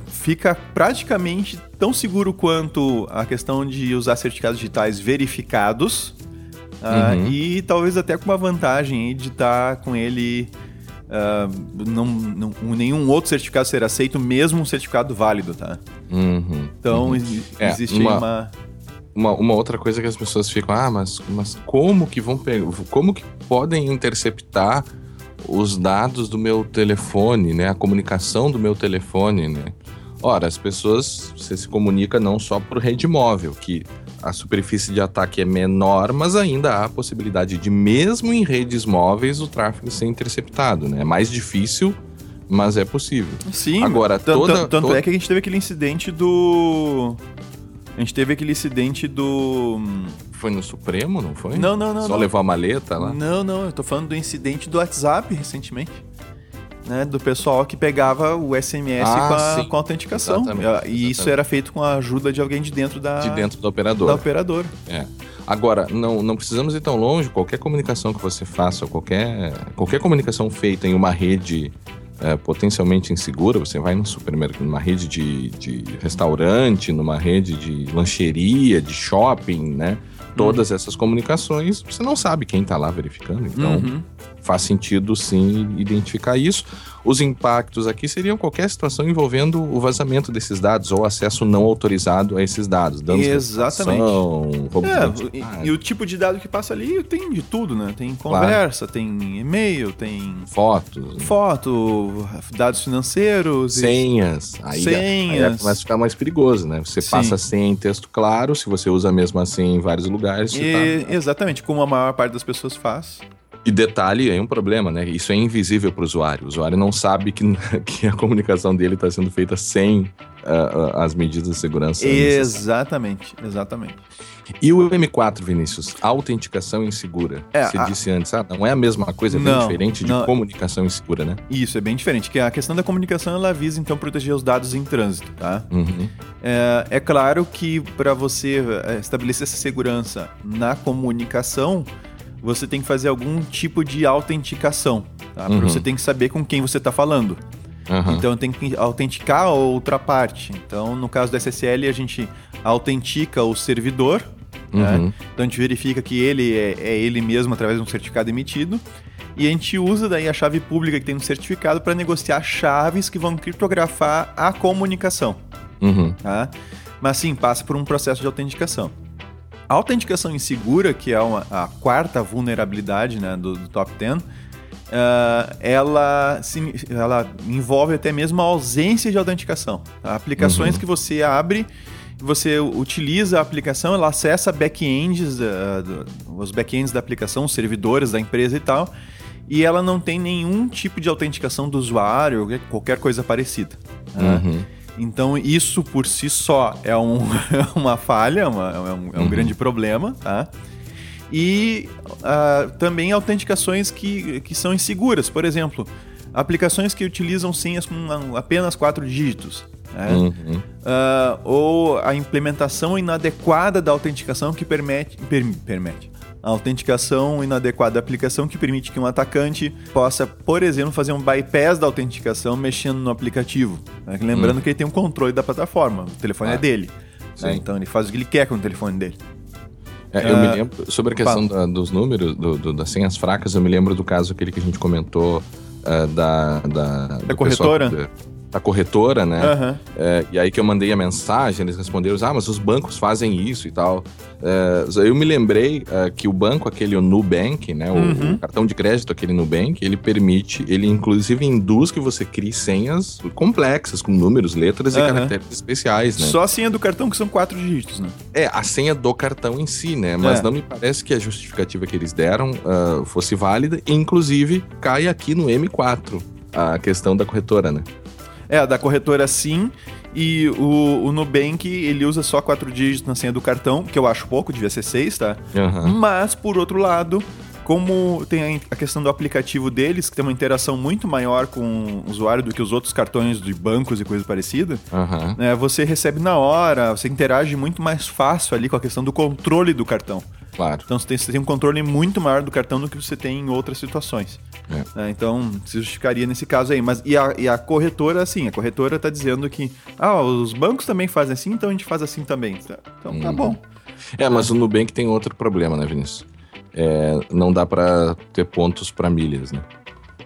fica praticamente tão seguro quanto a questão de usar certificados digitais verificados uh, uhum. e talvez até com uma vantagem de estar com ele uh, não, não, nenhum outro certificado ser aceito, mesmo um certificado válido, tá? Uhum, então, uhum. existe é, uma, uma... uma... Uma, outra coisa que as pessoas ficam, ah, mas, mas como que vão pegar, como que podem interceptar os dados do meu telefone, né? A comunicação do meu telefone, né? Ora, as pessoas, você se comunica não só por rede móvel, que a superfície de ataque é menor, mas ainda há a possibilidade de, mesmo em redes móveis, o tráfego ser interceptado, né? É mais difícil, mas é possível. Sim, agora toda, tanto toda... é que a gente teve aquele incidente do a gente teve aquele incidente do foi no Supremo, não foi? Não, não, não. Só não. levou a maleta lá? Não, não, eu tô falando do incidente do WhatsApp recentemente né, do pessoal que pegava o SMS ah, com, a, com, a, autenticação. Exatamente, e exatamente. isso era feito com a ajuda de alguém de dentro da de dentro da operadora. Da operadora. É. Agora, não, não precisamos ir tão longe. Qualquer comunicação que você faça, qualquer, qualquer comunicação feita em uma rede é, potencialmente insegura, você vai no supermercado, numa rede de, de restaurante, numa rede de lancheria, de shopping, né? Todas uhum. essas comunicações, você não sabe quem está lá verificando. Então, uhum faz sentido sim identificar isso. Os impactos aqui seriam qualquer situação envolvendo o vazamento desses dados ou acesso não autorizado a esses dados. Danos Exatamente. É, e, e, o tipo de dado que passa ali tem de tudo, né? Tem conversa, claro. tem e-mail, tem fotos, foto, dados financeiros, senhas. Aí, senhas. Aí começa a ficar mais perigoso, né? Você Sim. passa senha em texto claro, se você usa a mesma senha em vários lugares. E, tá... Exatamente, como a maior parte das pessoas faz. E detalhe, é um problema, né? Isso é invisível para o usuário. O usuário não sabe que, que a comunicação dele está sendo feita sem uh, as medidas de segurança. Exatamente, exatamente. E o M4, Vinícius? Autenticação insegura. É, Você a... disse antes, ah, não é a mesma coisa, é bem não, diferente de não. comunicação insegura, né? Isso, é bem diferente. Que a questão da comunicação, ela visa, então, proteger os dados em trânsito, tá? Uhum. É, é claro que para você é, estabelecer essa segurança na comunicação, você tem que fazer algum tipo de autenticação. Tá? Uhum. Você tem que saber com quem você está falando. Uhum. Então tem que autenticar a outra parte. Então, no caso do SSL, a gente autentica o servidor. Né? Uhum. Né? Então a gente verifica que ele é, é, ele mesmo através de um certificado emitido. E a gente usa daí a chave pública que tem no certificado para negociar chaves que vão criptografar a comunicação. Uhum. Tá? Mas sim, passa por um processo de autenticação. A autenticação insegura, que é uma, a quarta vulnerabilidade né, do, do top 10, uh, ela, se, ela envolve até mesmo a ausência de autenticação. Tá? Aplicações uhum. que você abre você utiliza a aplicação, ela acessa back-ends, uh, os back-ends da aplicação, os servidores da empresa e tal, e ela não tem nenhum tipo de autenticação do usuário, qualquer coisa parecida. Né? Uhum. Então, isso por si só é, um, é uma falha, uma, é um, é um uhum. grande problema, tá? E uh, também autenticações que, que são inseguras. Por exemplo, aplicações que utilizam senhas com apenas quatro dígitos. Né? Uhum. Uh, ou a implementação inadequada da autenticação que permite, per, permite a autenticação inadequada da aplicação que permite que um atacante possa, por exemplo, fazer um bypass da autenticação mexendo no aplicativo. Né? Lembrando hum. que ele tem um controle da plataforma, o telefone ah. é dele. Né? Então ele faz o que ele quer com o telefone dele. É, eu uh, me ah, lembro, sobre a questão da, dos números, do, do, das senhas fracas, eu me lembro do caso aquele que a gente comentou uh, da, da, da corretora? Pessoal, da corretora, né? Uhum. É, e aí que eu mandei a mensagem, eles responderam, ah, mas os bancos fazem isso e tal. É, eu me lembrei é, que o banco, aquele o Nubank, né? O, uhum. o, cartão de crédito, aquele Nubank, ele permite, ele inclusive induz que você crie senhas complexas, com números, letras uhum. e caracteres especiais, né? Só a senha do cartão que são quatro dígitos, né? É, a senha do cartão em si, né? Mas é. não me parece que a justificativa que eles deram uh, fosse válida, inclusive cai aqui no M4 a questão da corretora, né? É, da corretora sim. E o, o Nubank, ele usa só quatro dígitos na senha do cartão, que eu acho pouco, devia ser seis, tá? Uhum. Mas, por outro lado, como tem a questão do aplicativo deles, que tem uma interação muito maior com o usuário do que os outros cartões de bancos e coisa parecida, uhum. né, você recebe na hora, você interage muito mais fácil ali com a questão do controle do cartão. Claro. Então você tem, você tem um controle muito maior do cartão do que você tem em outras situações. É. É, então, se justificaria nesse caso aí. Mas e a, e a corretora, assim, a corretora está dizendo que ah, os bancos também fazem assim, então a gente faz assim também. Então tá hum. bom. É, mas o Nubank tem outro problema, né, Vinícius? É, não dá para ter pontos para milhas, né?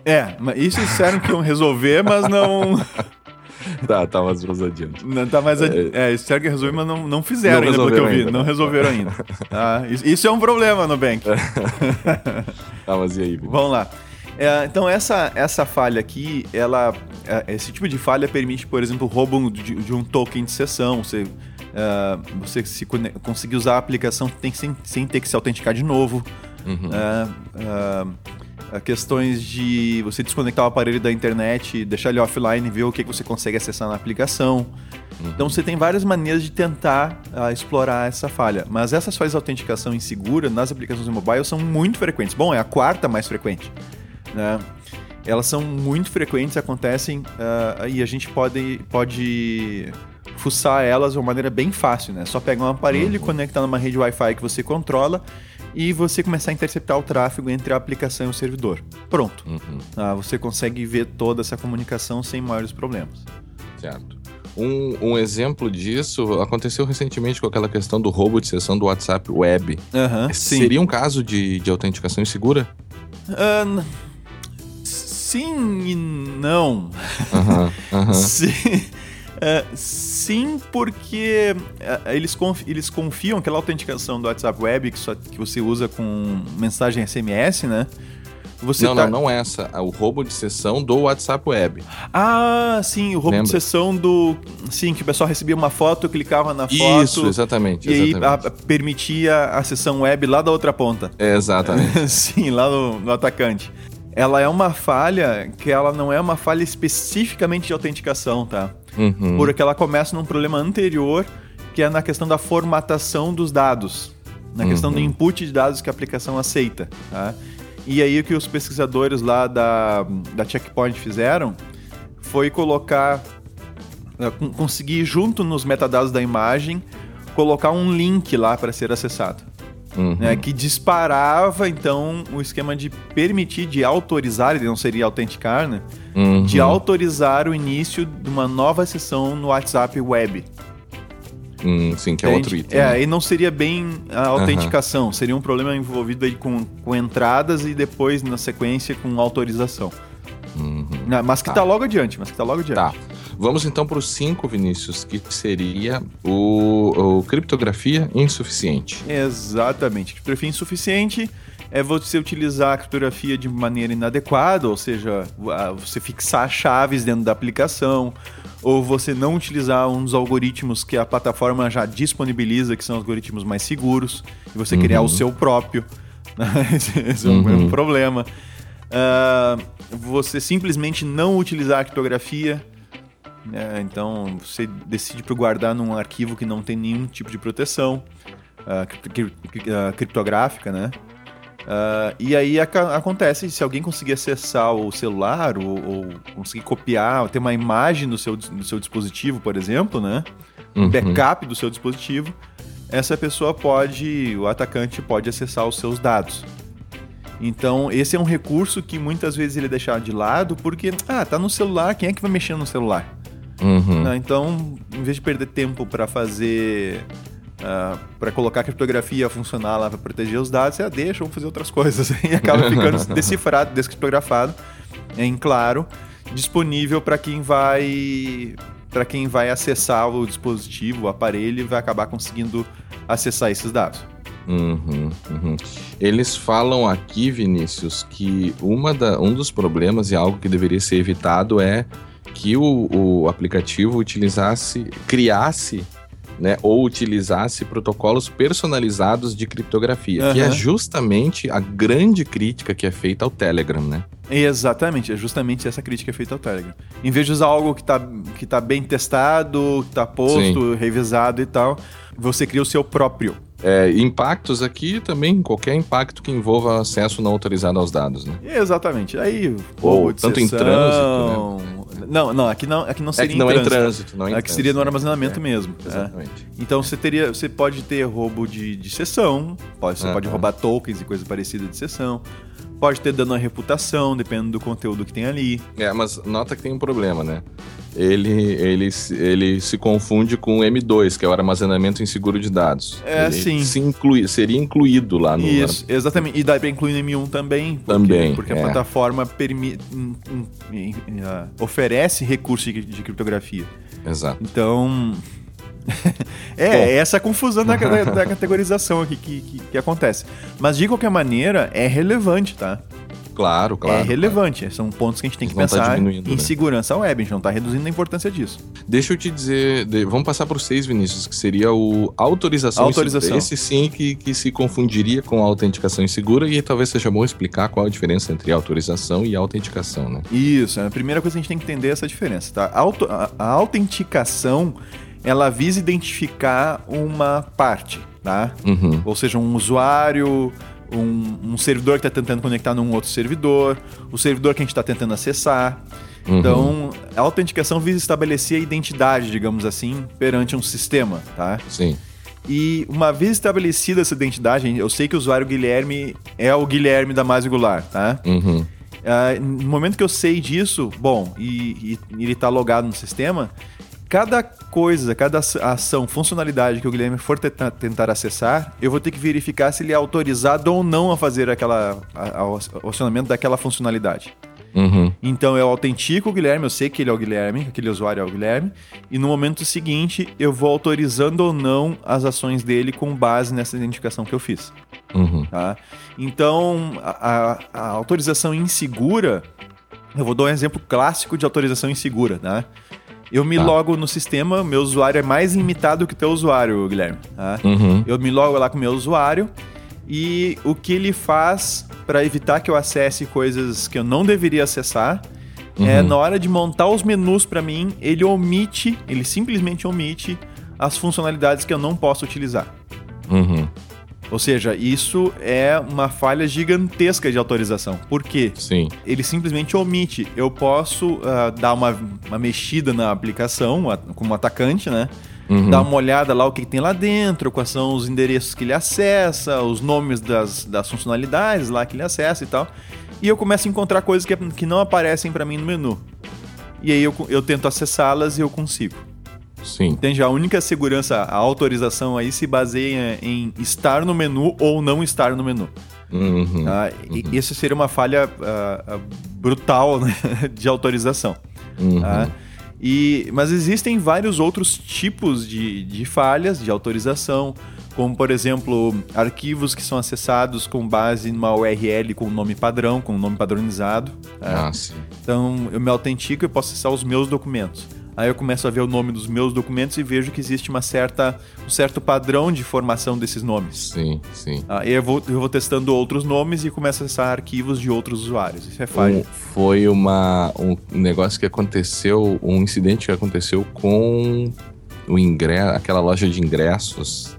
É, mas isso disseram que iam resolver, mas não. tá, tá, mas vamos adiante. Não tá mais. Ad... É, é disseram que resolver, mas não, não fizeram não ainda, pelo que eu vi. Ainda. Não resolveram ainda. Ah, isso é um problema no Bank. tá, mas e aí? Vamos lá. É, então essa, essa falha aqui, ela, é, esse tipo de falha permite, por exemplo, o roubo de, de um token de sessão. Você, uh, você se conseguir usar a aplicação tem, sem, sem ter que se autenticar de novo. Uhum. Uh, uh, questões de você desconectar o aparelho da internet, deixar ele offline, ver o que você consegue acessar na aplicação. Uhum. Então você tem várias maneiras de tentar explorar essa falha. Mas essas falhas de autenticação insegura nas aplicações mobile são muito frequentes. Bom, é a quarta mais frequente né? Elas são muito frequentes, acontecem uh, e a gente pode, pode fuçar elas de uma maneira bem fácil, né? Só pegar um aparelho, uhum. conectar numa rede Wi-Fi que você controla e você começar a interceptar o tráfego entre a aplicação e o servidor. Pronto. Uhum. Ah, você consegue ver toda essa comunicação sem maiores problemas. Certo. Um, um, exemplo disso aconteceu recentemente com aquela questão do roubo de sessão do WhatsApp Web. Uhum, Seria um caso de, de autenticação insegura? Uh, sim e não. Uhum, uhum. sim, é, sim, porque é, eles, confi eles confiam aquela autenticação do WhatsApp Web que, só, que você usa com mensagem SMS, né? Você não, tá... não, não essa. É o roubo de sessão do WhatsApp Web. Ah, sim, o roubo Lembra? de sessão do. Sim, que o pessoal recebia uma foto, clicava na foto. Isso, exatamente. E exatamente. aí a, permitia a sessão web lá da outra ponta. É, exatamente. sim, lá no, no atacante ela é uma falha que ela não é uma falha especificamente de autenticação, tá? Uhum. Porque ela começa num problema anterior, que é na questão da formatação dos dados, na questão do uhum. input de dados que a aplicação aceita, tá? E aí o que os pesquisadores lá da, da Checkpoint fizeram foi colocar, eh, conseguir junto nos metadados da imagem, colocar um link lá para ser acessado uhum. né, que disparava então o esquema de permitir, de autorizar, ele não seria autenticar, né? Uhum. De autorizar o início de uma nova sessão no WhatsApp Web. Hum, sim, que é outro item. É, né? e não seria bem a autenticação, uhum. seria um problema envolvido aí com, com entradas e depois, na sequência, com autorização. Uhum. Mas que tá. tá logo adiante, mas que tá logo adiante. Tá. Vamos então para os cinco, Vinícius, que seria o, o criptografia insuficiente. Exatamente. Criptografia insuficiente é você utilizar a criptografia de maneira inadequada, ou seja, você fixar chaves dentro da aplicação, ou você não utilizar dos algoritmos que a plataforma já disponibiliza, que são algoritmos mais seguros, e você uhum. criar o seu próprio. Esse é um uhum. problema. Uh, você simplesmente não utilizar a criptografia é, então você decide por guardar num arquivo que não tem nenhum tipo de proteção uh, criptográfica, né? Uh, e aí acontece, se alguém conseguir acessar o celular ou, ou, conseguir copiar, ter uma imagem do seu, do seu dispositivo, por exemplo, né? Um uhum. backup do seu dispositivo, essa pessoa pode, o atacante pode acessar os seus dados. Então, esse é um recurso que muitas vezes ele é deixado de lado porque, ah, tá no celular, quem é que vai mexer no celular? Uhum. Né? Então, em vez de perder tempo para fazer. Uh, ah, para colocar a criptografia a funcionar lá para proteger os dados, você ah, deixa, vamos fazer outras coisas. e acaba ficando decifrado, descriptografado, em claro, disponível para quem vai para quem vai acessar o dispositivo, o aparelho, e vai acabar conseguindo acessar esses dados. Uhum, uhum. Eles falam aqui, Vinícius, que uma da, um dos problemas e algo que deveria ser evitado é que o, o aplicativo utilizasse, criasse né, ou utilizasse protocolos personalizados de criptografia, uhum. que é justamente a grande crítica que é feita ao Telegram, né? Exatamente, é justamente essa crítica que é feita ao Telegram. Em vez de usar algo que está que tá bem testado, que está posto, Sim. revisado e tal, você cria o seu próprio. É, impactos aqui também, qualquer impacto que envolva acesso não autorizado aos dados, né? Exatamente. Aí, ou tanto em trânsito, né? Não, não, aqui não, aqui não seria é que não em, trânsito. É trânsito. Não é em aqui trânsito. seria no armazenamento é, mesmo. É. Exatamente. Então você teria, você pode ter roubo de, de sessão, pode, você pode roubar tokens e coisa parecida de sessão. Pode ter dano à reputação, dependendo do conteúdo que tem ali. É, mas nota que tem um problema, né? Ele, ele, se- ele se confunde com o M2, que é o armazenamento inseguro de dados. É, ele sim. Se inclui, seria incluído lá no. Isso, exatamente. E dá pra incluir no M1 também. Porque, Também, Porque a é. plataforma permi- ah, oferece recursos de, de criptografia. Exato. Então. é, Bom. é essa confusão da, da- da categorização aqui que, que, que acontece. Mas de qualquer maneira, é relevante, tá? Claro, claro. é relevante. São pontos que a gente tem que tá pensar diminuindo, em né? segurança web. A gente não tá reduzindo a importância disso. Deixa eu te dizer, vamos passar para o 6, Vinícius, que seria o autorização. Autorização. Esse sim que, que se confundiria com a autenticação insegura e talvez seja bom explicar qual a diferença entre autorização e autenticação, né? Isso, a primeira coisa que a gente tem que entender é essa diferença, tá? A, auto- a- a autenticação, ela visa identificar uma parte, tá? Uhum. Ou seja, um usuário, um, um servidor que está tentando conectar num outro servidor, o servidor que a gente está tentando acessar. Uhum. Então, a autenticação visa estabelecer a identidade, digamos assim, perante um sistema, tá? Sim. E uma vez estabelecida essa identidade, eu sei que o usuário Guilherme é o Guilherme da Mais Regular, tá? Uhum. Ah, no momento que eu sei disso, bom, e, e ele está logado no sistema, cada coisa, cada aç- ação, funcionalidade que o Guilherme for tenta- tentar acessar, eu vou ter que verificar se ele é autorizado ou não a fazer aquela, a- a- o acionamento daquela funcionalidade. Uhum. Então eu autentico o Guilherme, eu sei que ele é o Guilherme, aquele usuário é o Guilherme, e no momento seguinte eu vou autorizando ou não as ações dele com base nessa identificação que eu fiz. Uhum. Tá? Então, a, a- a autorização insegura, eu vou dar um exemplo clássico de autorização insegura, tá? Eu me Tá. logo no sistema, meu usuário é mais limitado que teu usuário, Guilherme. Tá? Uhum. Eu me logo lá com o meu usuário e o que ele faz para evitar que eu acesse coisas que eu não deveria acessar é Uhum. na hora de montar os menus para mim, ele omite, ele simplesmente omite as funcionalidades que eu não posso utilizar. Uhum. Ou seja, isso é uma falha gigantesca de autorização. Por quê? Sim. Ele simplesmente omite. Eu posso ah, dar uma, uma mexida na aplicação como atacante, né? Uhum. Dar uma olhada lá o que, que tem lá dentro, quais são os endereços que ele acessa, os nomes das, das funcionalidades lá que ele acessa e tal. E eu começo a encontrar coisas que, que não aparecem para mim no menu. E aí eu, eu tento acessá-las e eu consigo. Sim. Entende? A única segurança, a autorização aí se baseia em estar no menu ou não estar no menu. Uhum. tá? E Isso seria uma falha ah, ah, brutal né, de autorização. Uhum. tá? E, mas existem vários outros tipos de, de falhas de autorização, como por exemplo, arquivos que são acessados com base numa URL com nome padrão, com nome padronizado. tá? Ah. Então, eu me autentico e posso acessar os meus documentos. Aí eu começo a ver o nome dos meus documentos e vejo que existe uma certa, um certo padrão de formação desses nomes. Sim, sim. Aí eu vou, eu vou testando outros nomes e começo a acessar arquivos de outros usuários. Isso é falha. Um- foi uma, um negócio que aconteceu, um incidente que aconteceu com o ingresso, aquela loja de ingressos,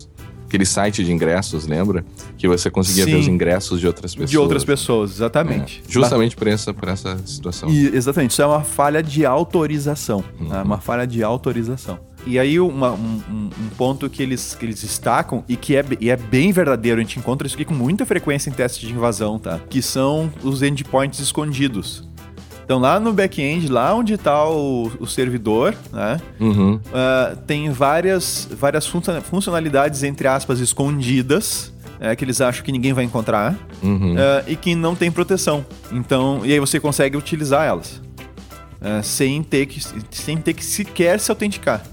aquele site de ingressos, lembra? Que você conseguia ver Sim. os ingressos de outras pessoas. De outras pessoas, exatamente. É, justamente por essa, por essa situação. E, exatamente, isso é uma falha de autorização. tá? Uma falha de autorização. E aí, uma- um, um- ponto que eles, que eles destacam e que é, e é bem verdadeiro, a gente encontra isso aqui com muita frequência em testes de invasão, tá? Que são os endpoints escondidos. Então, lá no back-end, lá onde está o, o servidor, né? Uhum. Ah, tem várias, várias funcio- funcionalidades, entre aspas, escondidas, é, que eles acham que ninguém vai encontrar, Uhum. ah, e que não tem proteção. Então, e aí você consegue utilizar elas. ah, sem, ter que, sem ter que sequer se autenticar.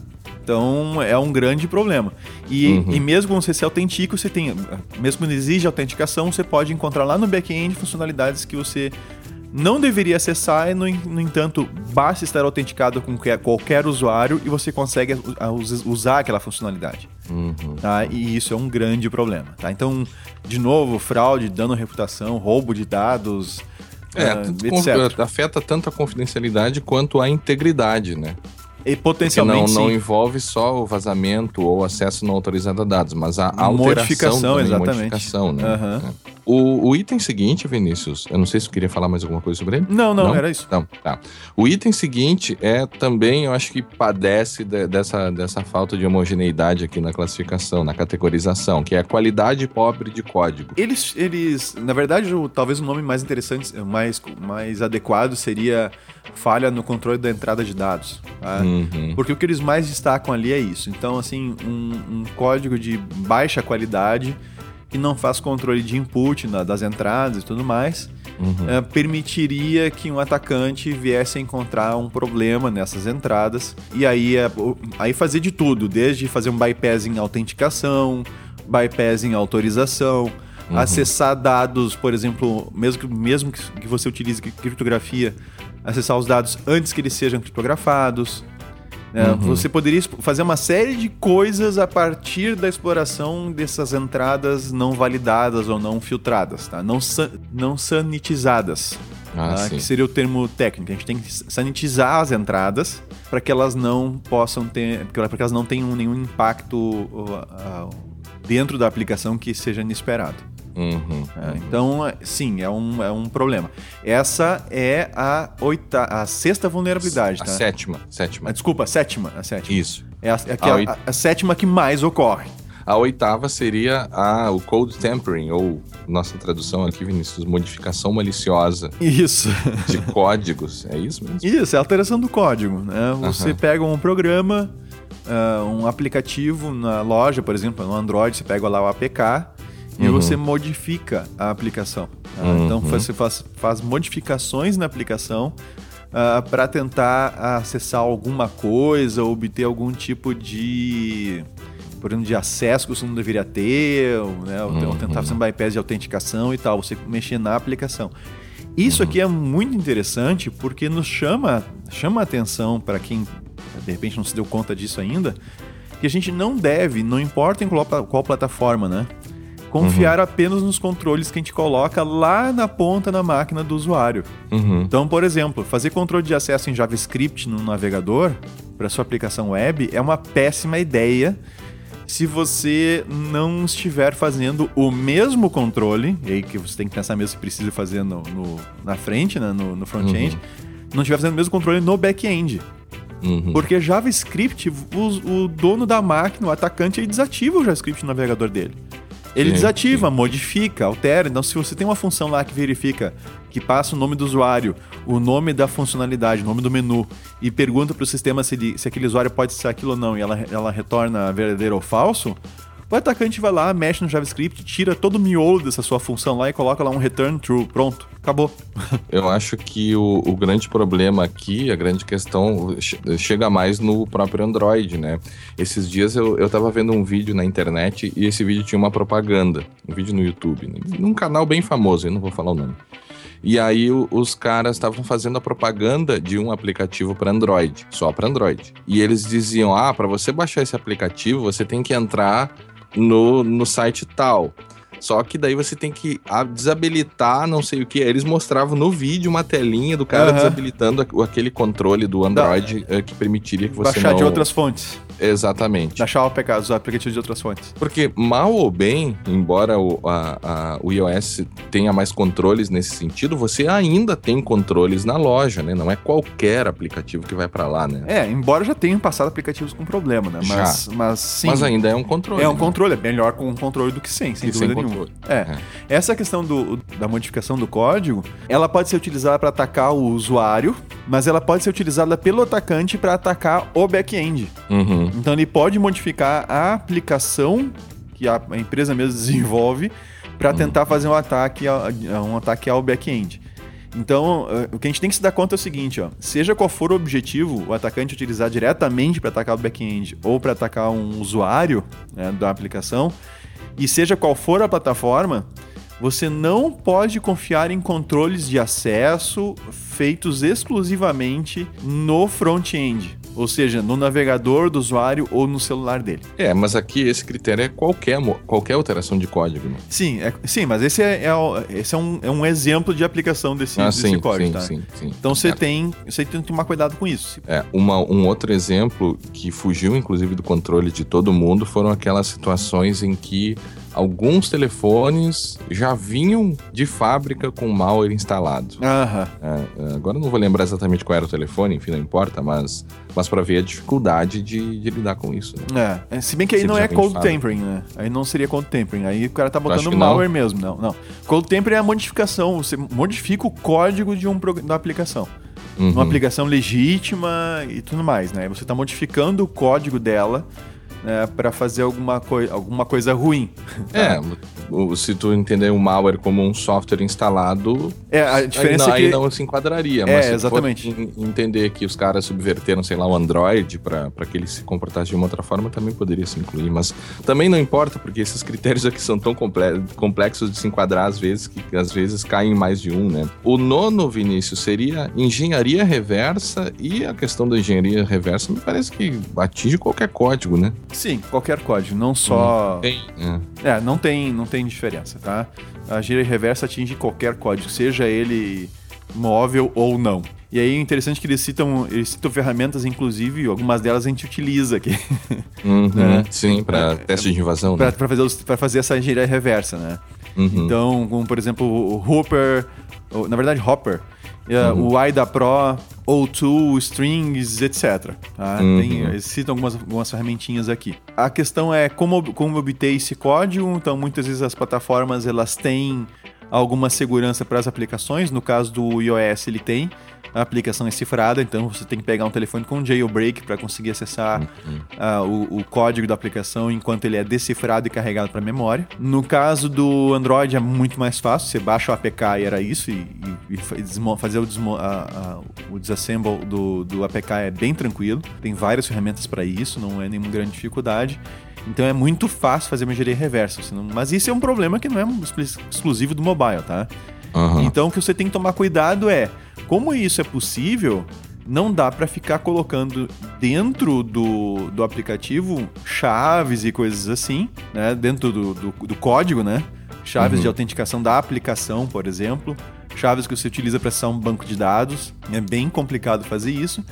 Então é um grande problema. E, Uhum. e mesmo quando você se autentica, você tem. Mesmo quando exige autenticação, você pode encontrar lá no back-end funcionalidades que você não deveria acessar e, no, no entanto, basta estar autenticado com que- qualquer usuário e você consegue usar aquela funcionalidade. Uhum. Tá? E isso é um grande problema. Tá? Então, de novo, fraude, dano à reputação, roubo de dados, É, com- afeta tanto a confidencialidade quanto a integridade, né? E Porque não, potencialmente não sim. envolve só o vazamento ou acesso não autorizado a dados, mas a alteração Modificação, também, exatamente. modificação, né? É. O, o item seguinte, Vinícius, eu não sei se tu queria falar mais alguma coisa sobre ele. Não, não, Não? era isso. Não, tá. O item seguinte é também, eu acho que padece de- dessa, dessa falta de homogeneidade aqui na classificação, na categorização, que é a qualidade pobre de código. Eles, eles, na verdade, o- talvez o nome mais interessante, mais, mais adequado seria falha no controle da entrada de dados. Tá? Uhum. Porque o que eles mais destacam ali é isso. Então, assim, um, um código de baixa qualidade que não faz controle de input na- das entradas e tudo mais, Uhum. eh, permitiria que um atacante viesse a encontrar um problema nessas entradas e aí, o- aí fazer de tudo, desde fazer um bypass em autenticação, bypass em autorização, acessar dados, por exemplo, mesmo que, mesmo que você utilize criptografia, acessar os dados antes que eles sejam criptografados. né? Você poderia fazer uma série de coisas a partir da exploração dessas entradas não validadas ou não filtradas, tá? não, sa- não sanitizadas, Ah, tá? que seria o termo técnico. A gente tem que sanitizar as entradas para que elas não possam ter, para que elas não tenham nenhum impacto dentro da aplicação que seja inesperado. Uhum. É, então, é, sim, é um, é um problema. Essa é a, oita a sexta vulnerabilidade, A tá? sétima, sétima. Ah, Desculpa, a sétima. A sétima. Isso. É a, é A a- oit- a- sétima que mais ocorre. A oitava seria a, o code tampering, ou nossa tradução aqui, Vinícius, modificação maliciosa Isso. de códigos. É isso mesmo? Isso, é alteração do código. Né? Você Aham. pega um programa, ah, um aplicativo na loja, por exemplo, no Android, você pega lá o APK e Uhum. você modifica a aplicação. tá? Uhum. Então você faz, faz modificações na aplicação para tentar acessar alguma coisa, obter algum tipo de por exemplo, de acesso que você não deveria ter, ou, né, ou, ou tentar fazer um bypass de autenticação e tal, você mexer na aplicação. Isso aqui é muito interessante porque nos chama, chama a atenção para quem de repente não se deu conta disso ainda, que a gente não deve, não importa em qual, qual plataforma, né? Confiar apenas nos controles que a gente coloca lá na ponta na máquina do usuário. Uhum. Então, por exemplo, fazer controle de acesso em JavaScript no navegador para sua aplicação web é uma péssima ideia se você não estiver fazendo o mesmo controle, e aí que você tem que pensar mesmo se precisa fazer no, no- na frente, né, no, no front-end, não estiver fazendo o mesmo controle no back-end. Uhum. Porque JavaScript, o, o dono da máquina, o atacante, ele desativa o JavaScript no navegador dele. Ele Sim, desativa, modifica, altera. Então, se você tem uma função lá que verifica, que passa o nome do usuário, o nome da funcionalidade, o nome do menu, e pergunta para o sistema se, ele- se aquele usuário pode ser aquilo ou não, e ela, ela retorna verdadeiro ou falso, o atacante vai lá, mexe no JavaScript, tira todo o miolo dessa sua função lá e coloca lá um return true. Pronto, acabou. Eu acho que o, o grande problema aqui, a grande questão, che- chega mais no próprio Android, né? Esses dias eu, eu tava vendo um vídeo na internet e esse vídeo tinha uma propaganda, um vídeo no YouTube, né? num canal bem famoso, eu não vou falar o nome. E aí os caras estavam fazendo a propaganda de um aplicativo para Android, só para Android. E eles diziam: "Ah, para você baixar esse aplicativo, você tem que entrar no, no site tal". Só que daí você tem que desabilitar não sei o que. Eles mostravam no vídeo uma telinha do cara Aham. desabilitando aquele controle do Android eh, que permitiria que você Baixar não... de outras fontes. Exatamente. O APK, os aplicativos de outras fontes. Porque, mal ou bem, embora o, a- a- o iOS tenha mais controles nesse sentido, você ainda tem controles na loja, né? Não é qualquer aplicativo que vai pra lá, né? É, embora já tenham passado aplicativos com problema, né? Mas, mas sim. Mas ainda é um controle. é um né? controle, é melhor com um controle do que sem, sem sem dúvida nenhuma. controle. É. Essa questão do, da modificação do código, ela pode ser utilizada para atacar o usuário, mas ela pode ser utilizada pelo atacante para atacar o back-end. Uhum. Então ele pode modificar a aplicação que a, empresa mesmo desenvolve para tentar fazer um ataque, um ataque ao back-end. Então, eh, o que a gente tem que se dar conta é o seguinte, ó, seja qual for o objetivo, o atacante utilizar diretamente para atacar o back-end ou para atacar um usuário né, da aplicação, e seja qual for a plataforma, você não pode confiar em controles de acesso feitos exclusivamente no front-end, ou seja, no navegador do usuário ou no celular dele. É, mas aqui esse critério é qualquer, qualquer alteração de código. Né? Sim, é- sim, mas esse é, é esse é, um, é um exemplo de aplicação desse, ah, desse sim, código, sim, tá? sim, sim. Então você Certo. tem, você tem que tomar cuidado com isso. É, uma, um outro exemplo que fugiu, inclusive, do controle de todo mundo foram aquelas situações em que alguns telefones já vinham de fábrica com malware instalado. Aham. É, agora eu não vou lembrar exatamente qual era o telefone, enfim, não importa, mas, mas para ver a dificuldade de, de lidar com isso. Né? É, é, se bem que aí Se não é cold fábrica. tempering, né? Aí não seria cold tempering. Aí o cara tá botando que não? malware mesmo. Não, não. Cold tempering é a modificação. Você modifica o código de um da aplicação. uhum. uma aplicação legítima e tudo mais, né? Você está modificando o código dela né, para fazer alguma, coi alguma coisa ruim. É, se tu entender o malware como um software instalado, é, a diferença aí não, é que... aí não se enquadraria. É, mas se exatamente. entender que os caras subverteram, sei lá, o Android para que ele se comportasse de uma outra forma, também poderia se incluir. Mas também não importa, porque esses critérios aqui são tão complexos de se enquadrar às vezes, que às vezes caem em mais de um, né? O nono, Vinícius, seria engenharia reversa e a questão da engenharia reversa me parece que atinge qualquer código, né? Sim, qualquer código, não só. Hum, tem, é. é, não tem, não tem diferença, tá? A engenharia reversa atinge qualquer código, seja ele móvel ou não. E aí é interessante que eles citam, eles citam ferramentas, inclusive, algumas delas a gente utiliza aqui. Uhum, é. Sim, para é, teste de invasão. Para né? fazer, fazer essa engenharia reversa, né? Uhum. Então, como por exemplo o Hopper, na verdade Hopper, uhum. o AIDA Pro, O2, Strings, etc. Tá? Uhum. Tem, eles citam algumas, algumas ferramentinhas aqui. A questão é como, como obter esse código. Então, muitas vezes as plataformas elas têm alguma segurança para as aplicações. No caso do iOS, ele tem a aplicação é cifrada, então você tem que pegar um telefone com jailbreak para conseguir acessar uhum. uh, o, o, código da aplicação enquanto ele é decifrado e carregado para memória. No caso do Android é muito mais fácil, você baixa o APK e era isso, e, e, e fazer o, desmo, a, a, o disassemble do, do APK é bem tranquilo, tem várias ferramentas para isso, não é nenhuma grande dificuldade. Então é muito fácil fazer uma engenharia reversa. Mas isso é um problema que não é exclusivo do mobile, tá? Uhum. Então o que você tem que tomar cuidado é como isso é possível, não dá para ficar colocando dentro do, do aplicativo chaves e coisas assim, né? Dentro do, do, do código, né? Chaves uhum. de autenticação da aplicação, por exemplo. Chaves que você utiliza para acessar um banco de dados. É bem complicado fazer isso.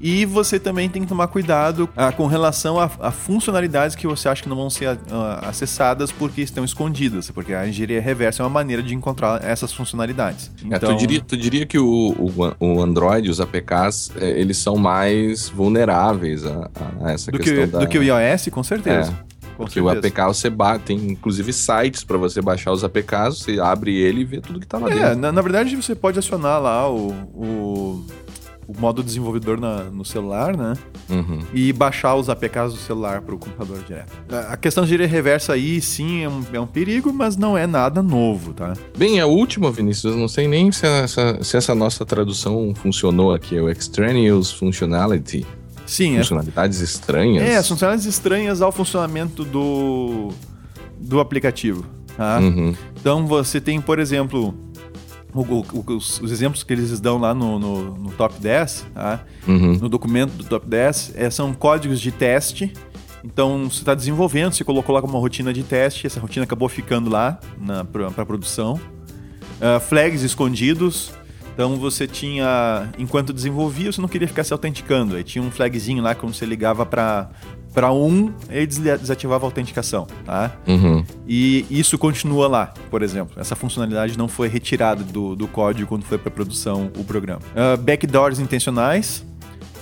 E você também tem que tomar cuidado ah, com relação a, a, funcionalidades que você acha que não vão ser ah, acessadas porque estão escondidas, porque a engenharia reversa é uma maneira de encontrar essas funcionalidades. Então... É, tu, então diria, tu diria que o, o, o, Android, os APKs, é, eles são mais vulneráveis a, a essa do questão que, da... Do que o iOS, com certeza. É. Com Porque certeza. o APK você bate, tem inclusive sites para você baixar os APKs, você abre ele e vê tudo que tá lá é, dentro. Na, na verdade, você pode acionar lá o, o o modo desenvolvedor na, no celular, né? Uhum. E baixar os APKs do celular para o computador direto. A questão de gíria reversa aí, sim, é um, é um, perigo, mas não é nada novo, tá? Bem, a última, Vinícius, não sei nem se essa, se essa nossa tradução funcionou aqui, é o Extraneous Functionality. Sim, é. Funcionalidades é. estranhas. É, funcionalidades estranhas ao funcionamento do, do aplicativo. Tá? Uhum. Então você tem, por exemplo, o, o, os, os, exemplos que eles dão lá no, no, no top 10, tá? uhum. no documento do top 10, é, são códigos de teste. Então, você está desenvolvendo, você colocou lá uma rotina de teste, essa rotina acabou ficando lá para produção. Uh, flags escondidos. Então, você tinha, enquanto desenvolvia, você não queria ficar se autenticando. Aí tinha um flagzinho lá quando você ligava para para um, ele desativava a autenticação, tá? Uhum. E isso continua lá, por exemplo. Essa funcionalidade não foi retirada do, do código quando foi para produção o programa. Uh, backdoors intencionais.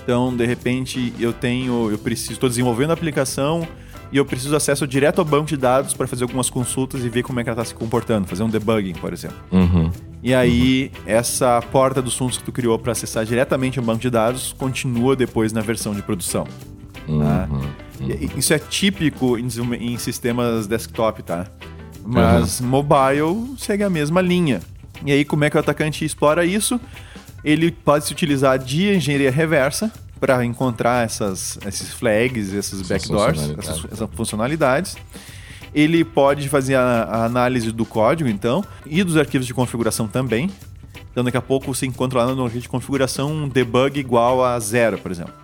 Então, de repente, eu tenho, eu preciso, estou desenvolvendo a aplicação e eu preciso acesso direto ao banco de dados para fazer algumas consultas e ver como é que ela está se comportando, fazer um debugging, por exemplo. Uhum. E aí, uhum. essa porta dos fundos que tu criou para acessar diretamente o banco de dados continua depois na versão de produção. Tá? Uhum, uhum. Isso é típico em, em, sistemas desktop, tá? Mas uhum. mobile segue a mesma linha. E aí, como é que o atacante explora isso? Ele pode se utilizar de engenharia reversa para encontrar essas, esses flags, esses essas backdoors, funcionalidades. Essas, essas funcionalidades. Ele pode fazer a, a, análise do código, então, e dos arquivos de configuração também. Então, daqui a pouco você encontra lá no arquivo de configuração um debug igual a zero, por exemplo.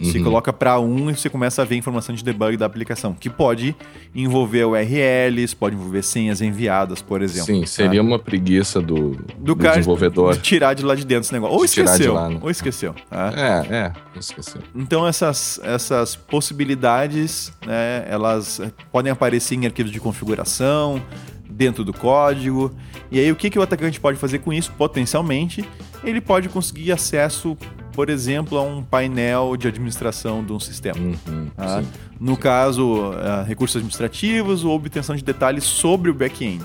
Você uhum. coloca para um e você começa a ver informação de debug da aplicação, que pode envolver URLs, pode envolver senhas enviadas, por exemplo. Sim, seria tá? uma preguiça do, do, do desenvolvedor. De tirar de lá de dentro esse negócio. Ou esqueceu. Lá, né? Ou esqueceu. Tá? É, é, esqueceu. Então essas, essas possibilidades, né, elas podem aparecer em arquivos de configuração, dentro do código. E aí o que, que o atacante pode fazer com isso? Potencialmente, ele pode conseguir acesso por exemplo, a um painel de administração de um sistema. Uhum, tá? No caso, uh, recursos administrativos ou obtenção de detalhes sobre o back-end.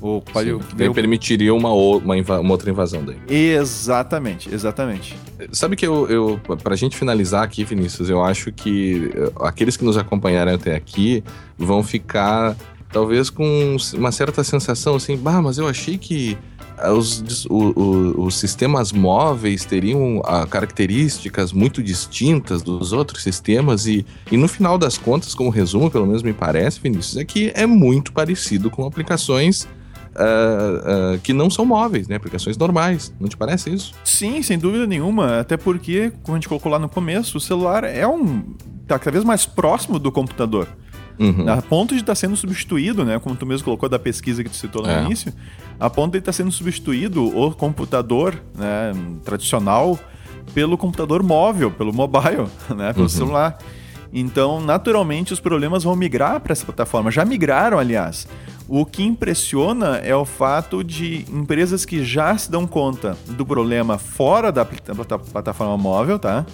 Ou pode, Sim, permitiria uma, uma, uma, outra invasão daí. Exatamente, exatamente. Sabe que eu, eu, pra gente finalizar aqui, Vinícius, eu acho que eh, aqueles que nos acompanharam até aqui vão ficar talvez com uma certa sensação assim, bah, mas eu achei que os, o, o, os sistemas móveis teriam ah, características muito distintas dos outros sistemas e, e no final das contas, como resumo, pelo menos me parece, Vinícius, é que é muito parecido com aplicações Uh, uh, que não são móveis, né? Aplicações normais. Não te parece isso? Sim, sem dúvida nenhuma. Até porque, como a gente colocou lá no começo, o celular é um. tá cada vez mais próximo do computador. Uhum. A ponto de estar tá sendo substituído, né? Como tu mesmo colocou da pesquisa que tu citou no é. início, a ponto de estar tá sendo substituído o computador né, tradicional pelo computador móvel, pelo mobile, né? Pelo uhum. celular. Então, naturalmente, os problemas vão migrar para essa plataforma. Já migraram, aliás. O que impressiona é o fato de empresas que já se dão conta do problema fora da plataforma móvel, tá?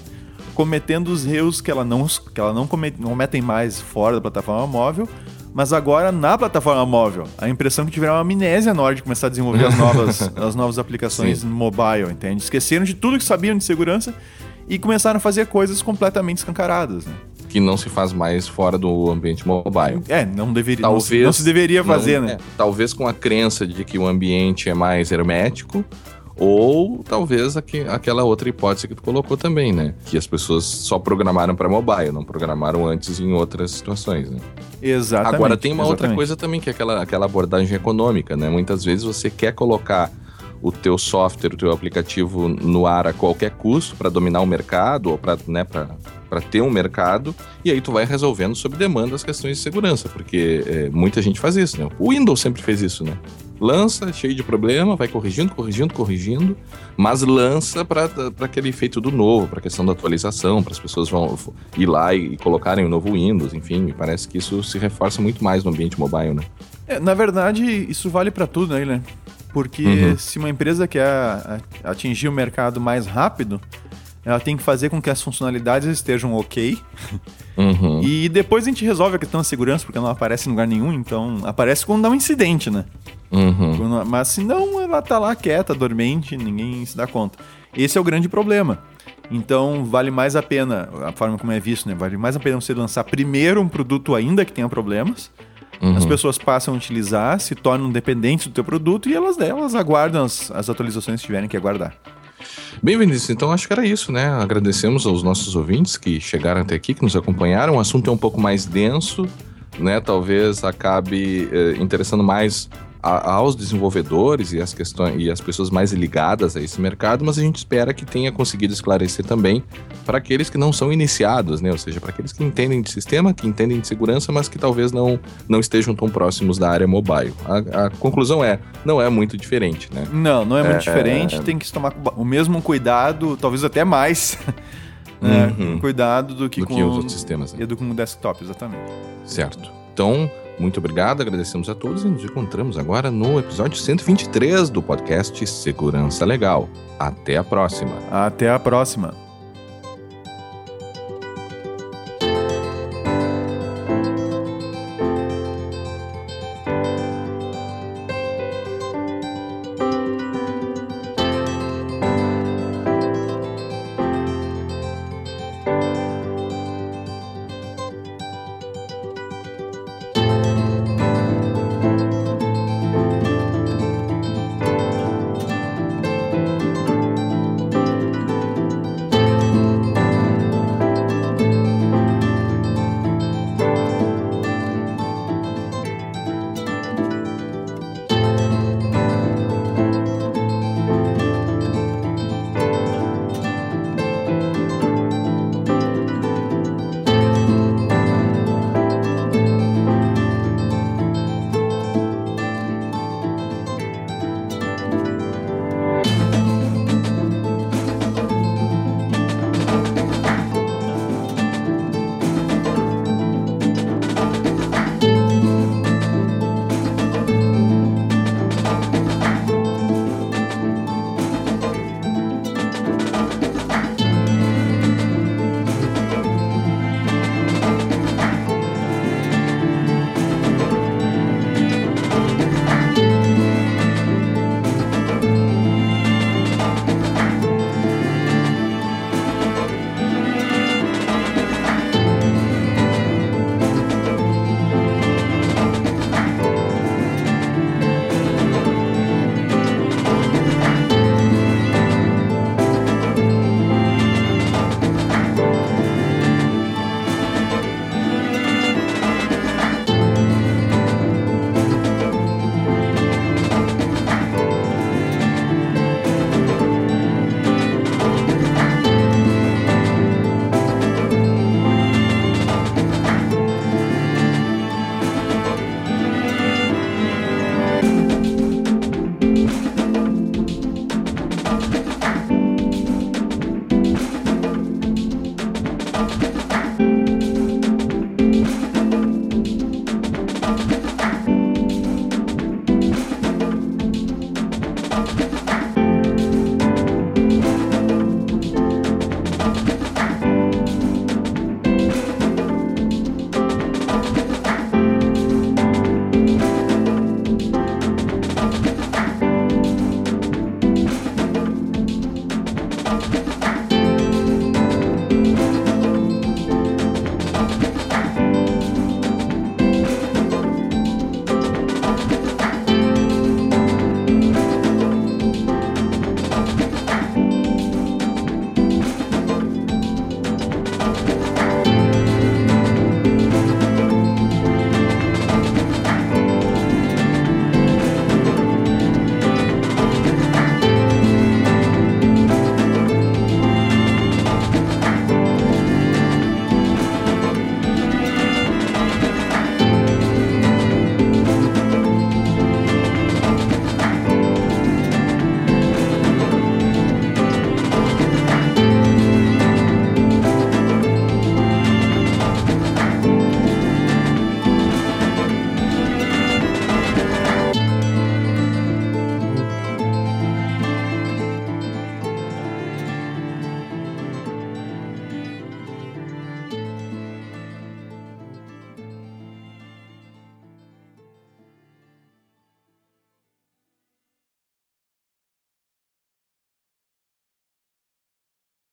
Cometendo os erros que ela não, que ela não, comete, não cometem mais fora da plataforma móvel, mas agora na plataforma móvel. A impressão que tiveram uma amnésia na hora de começar a desenvolver as novas, as novas aplicações Sim. mobile, entende? Esqueceram de tudo que sabiam de segurança e começaram a fazer coisas completamente escancaradas, né? Que não se faz mais fora do ambiente mobile. É, não deveria. Talvez, não, se, não se deveria fazer, não, né? É, talvez com a crença de que o ambiente é mais hermético, ou talvez aqui, aquela outra hipótese que tu colocou também, né? Que as pessoas só programaram para mobile, não programaram antes em outras situações, né? Exatamente. Agora tem uma exatamente. outra coisa também, que é aquela, aquela abordagem econômica, né? Muitas vezes você quer colocar o teu software, o teu aplicativo no ar a qualquer custo para dominar o mercado ou para né, ter um mercado, e aí tu vai resolvendo sob demanda as questões de segurança, porque é, muita gente faz isso, né? O Windows sempre fez isso, né? Lança cheio de problema, vai corrigindo, corrigindo, corrigindo, mas lança para aquele efeito do novo, para a questão da atualização, para as pessoas vão ir lá e, colocarem o novo Windows, enfim, me parece que isso se reforça muito mais no ambiente mobile, né? É, na verdade, isso vale para tudo, né, Guilherme? Porque uhum. se uma empresa quer atingir o mercado mais rápido, ela tem que fazer com que as funcionalidades estejam ok. Uhum. E depois a gente resolve a questão da segurança, porque não aparece em lugar nenhum, então aparece quando dá um incidente, né? Uhum. Mas se não, ela tá lá quieta, dormente, ninguém se dá conta. Esse é o grande problema. Então, vale mais a pena, a forma como é visto, né? Vale mais a pena você lançar primeiro um produto ainda que tenha problemas. Uhum. As pessoas passam a utilizar, se tornam dependentes do teu produto e elas, elas aguardam as, as atualizações que tiverem que aguardar. Bem, Vinícius, então acho que era isso, né? Agradecemos aos nossos ouvintes que chegaram até aqui, que nos acompanharam. O assunto é um pouco mais denso, né? Talvez acabe eh, interessando mais a, aos desenvolvedores e as questões e as pessoas mais ligadas a esse mercado, mas a gente espera que tenha conseguido esclarecer também para aqueles que não são iniciados, né? Ou seja, para aqueles que entendem de sistema, que entendem de segurança, mas que talvez não, não estejam tão próximos da área mobile. A, a conclusão é, não é muito diferente, né? Não, não é muito é, diferente. É... Tem que tomar o mesmo cuidado, talvez até mais. Né? Uhum. Cuidado do que do com que os outros sistemas. Né? E do com o desktop, exatamente. Certo. Então, muito obrigado, agradecemos a todos e nos encontramos agora no episódio 123 do podcast Segurança Legal. Até a próxima. Até a próxima.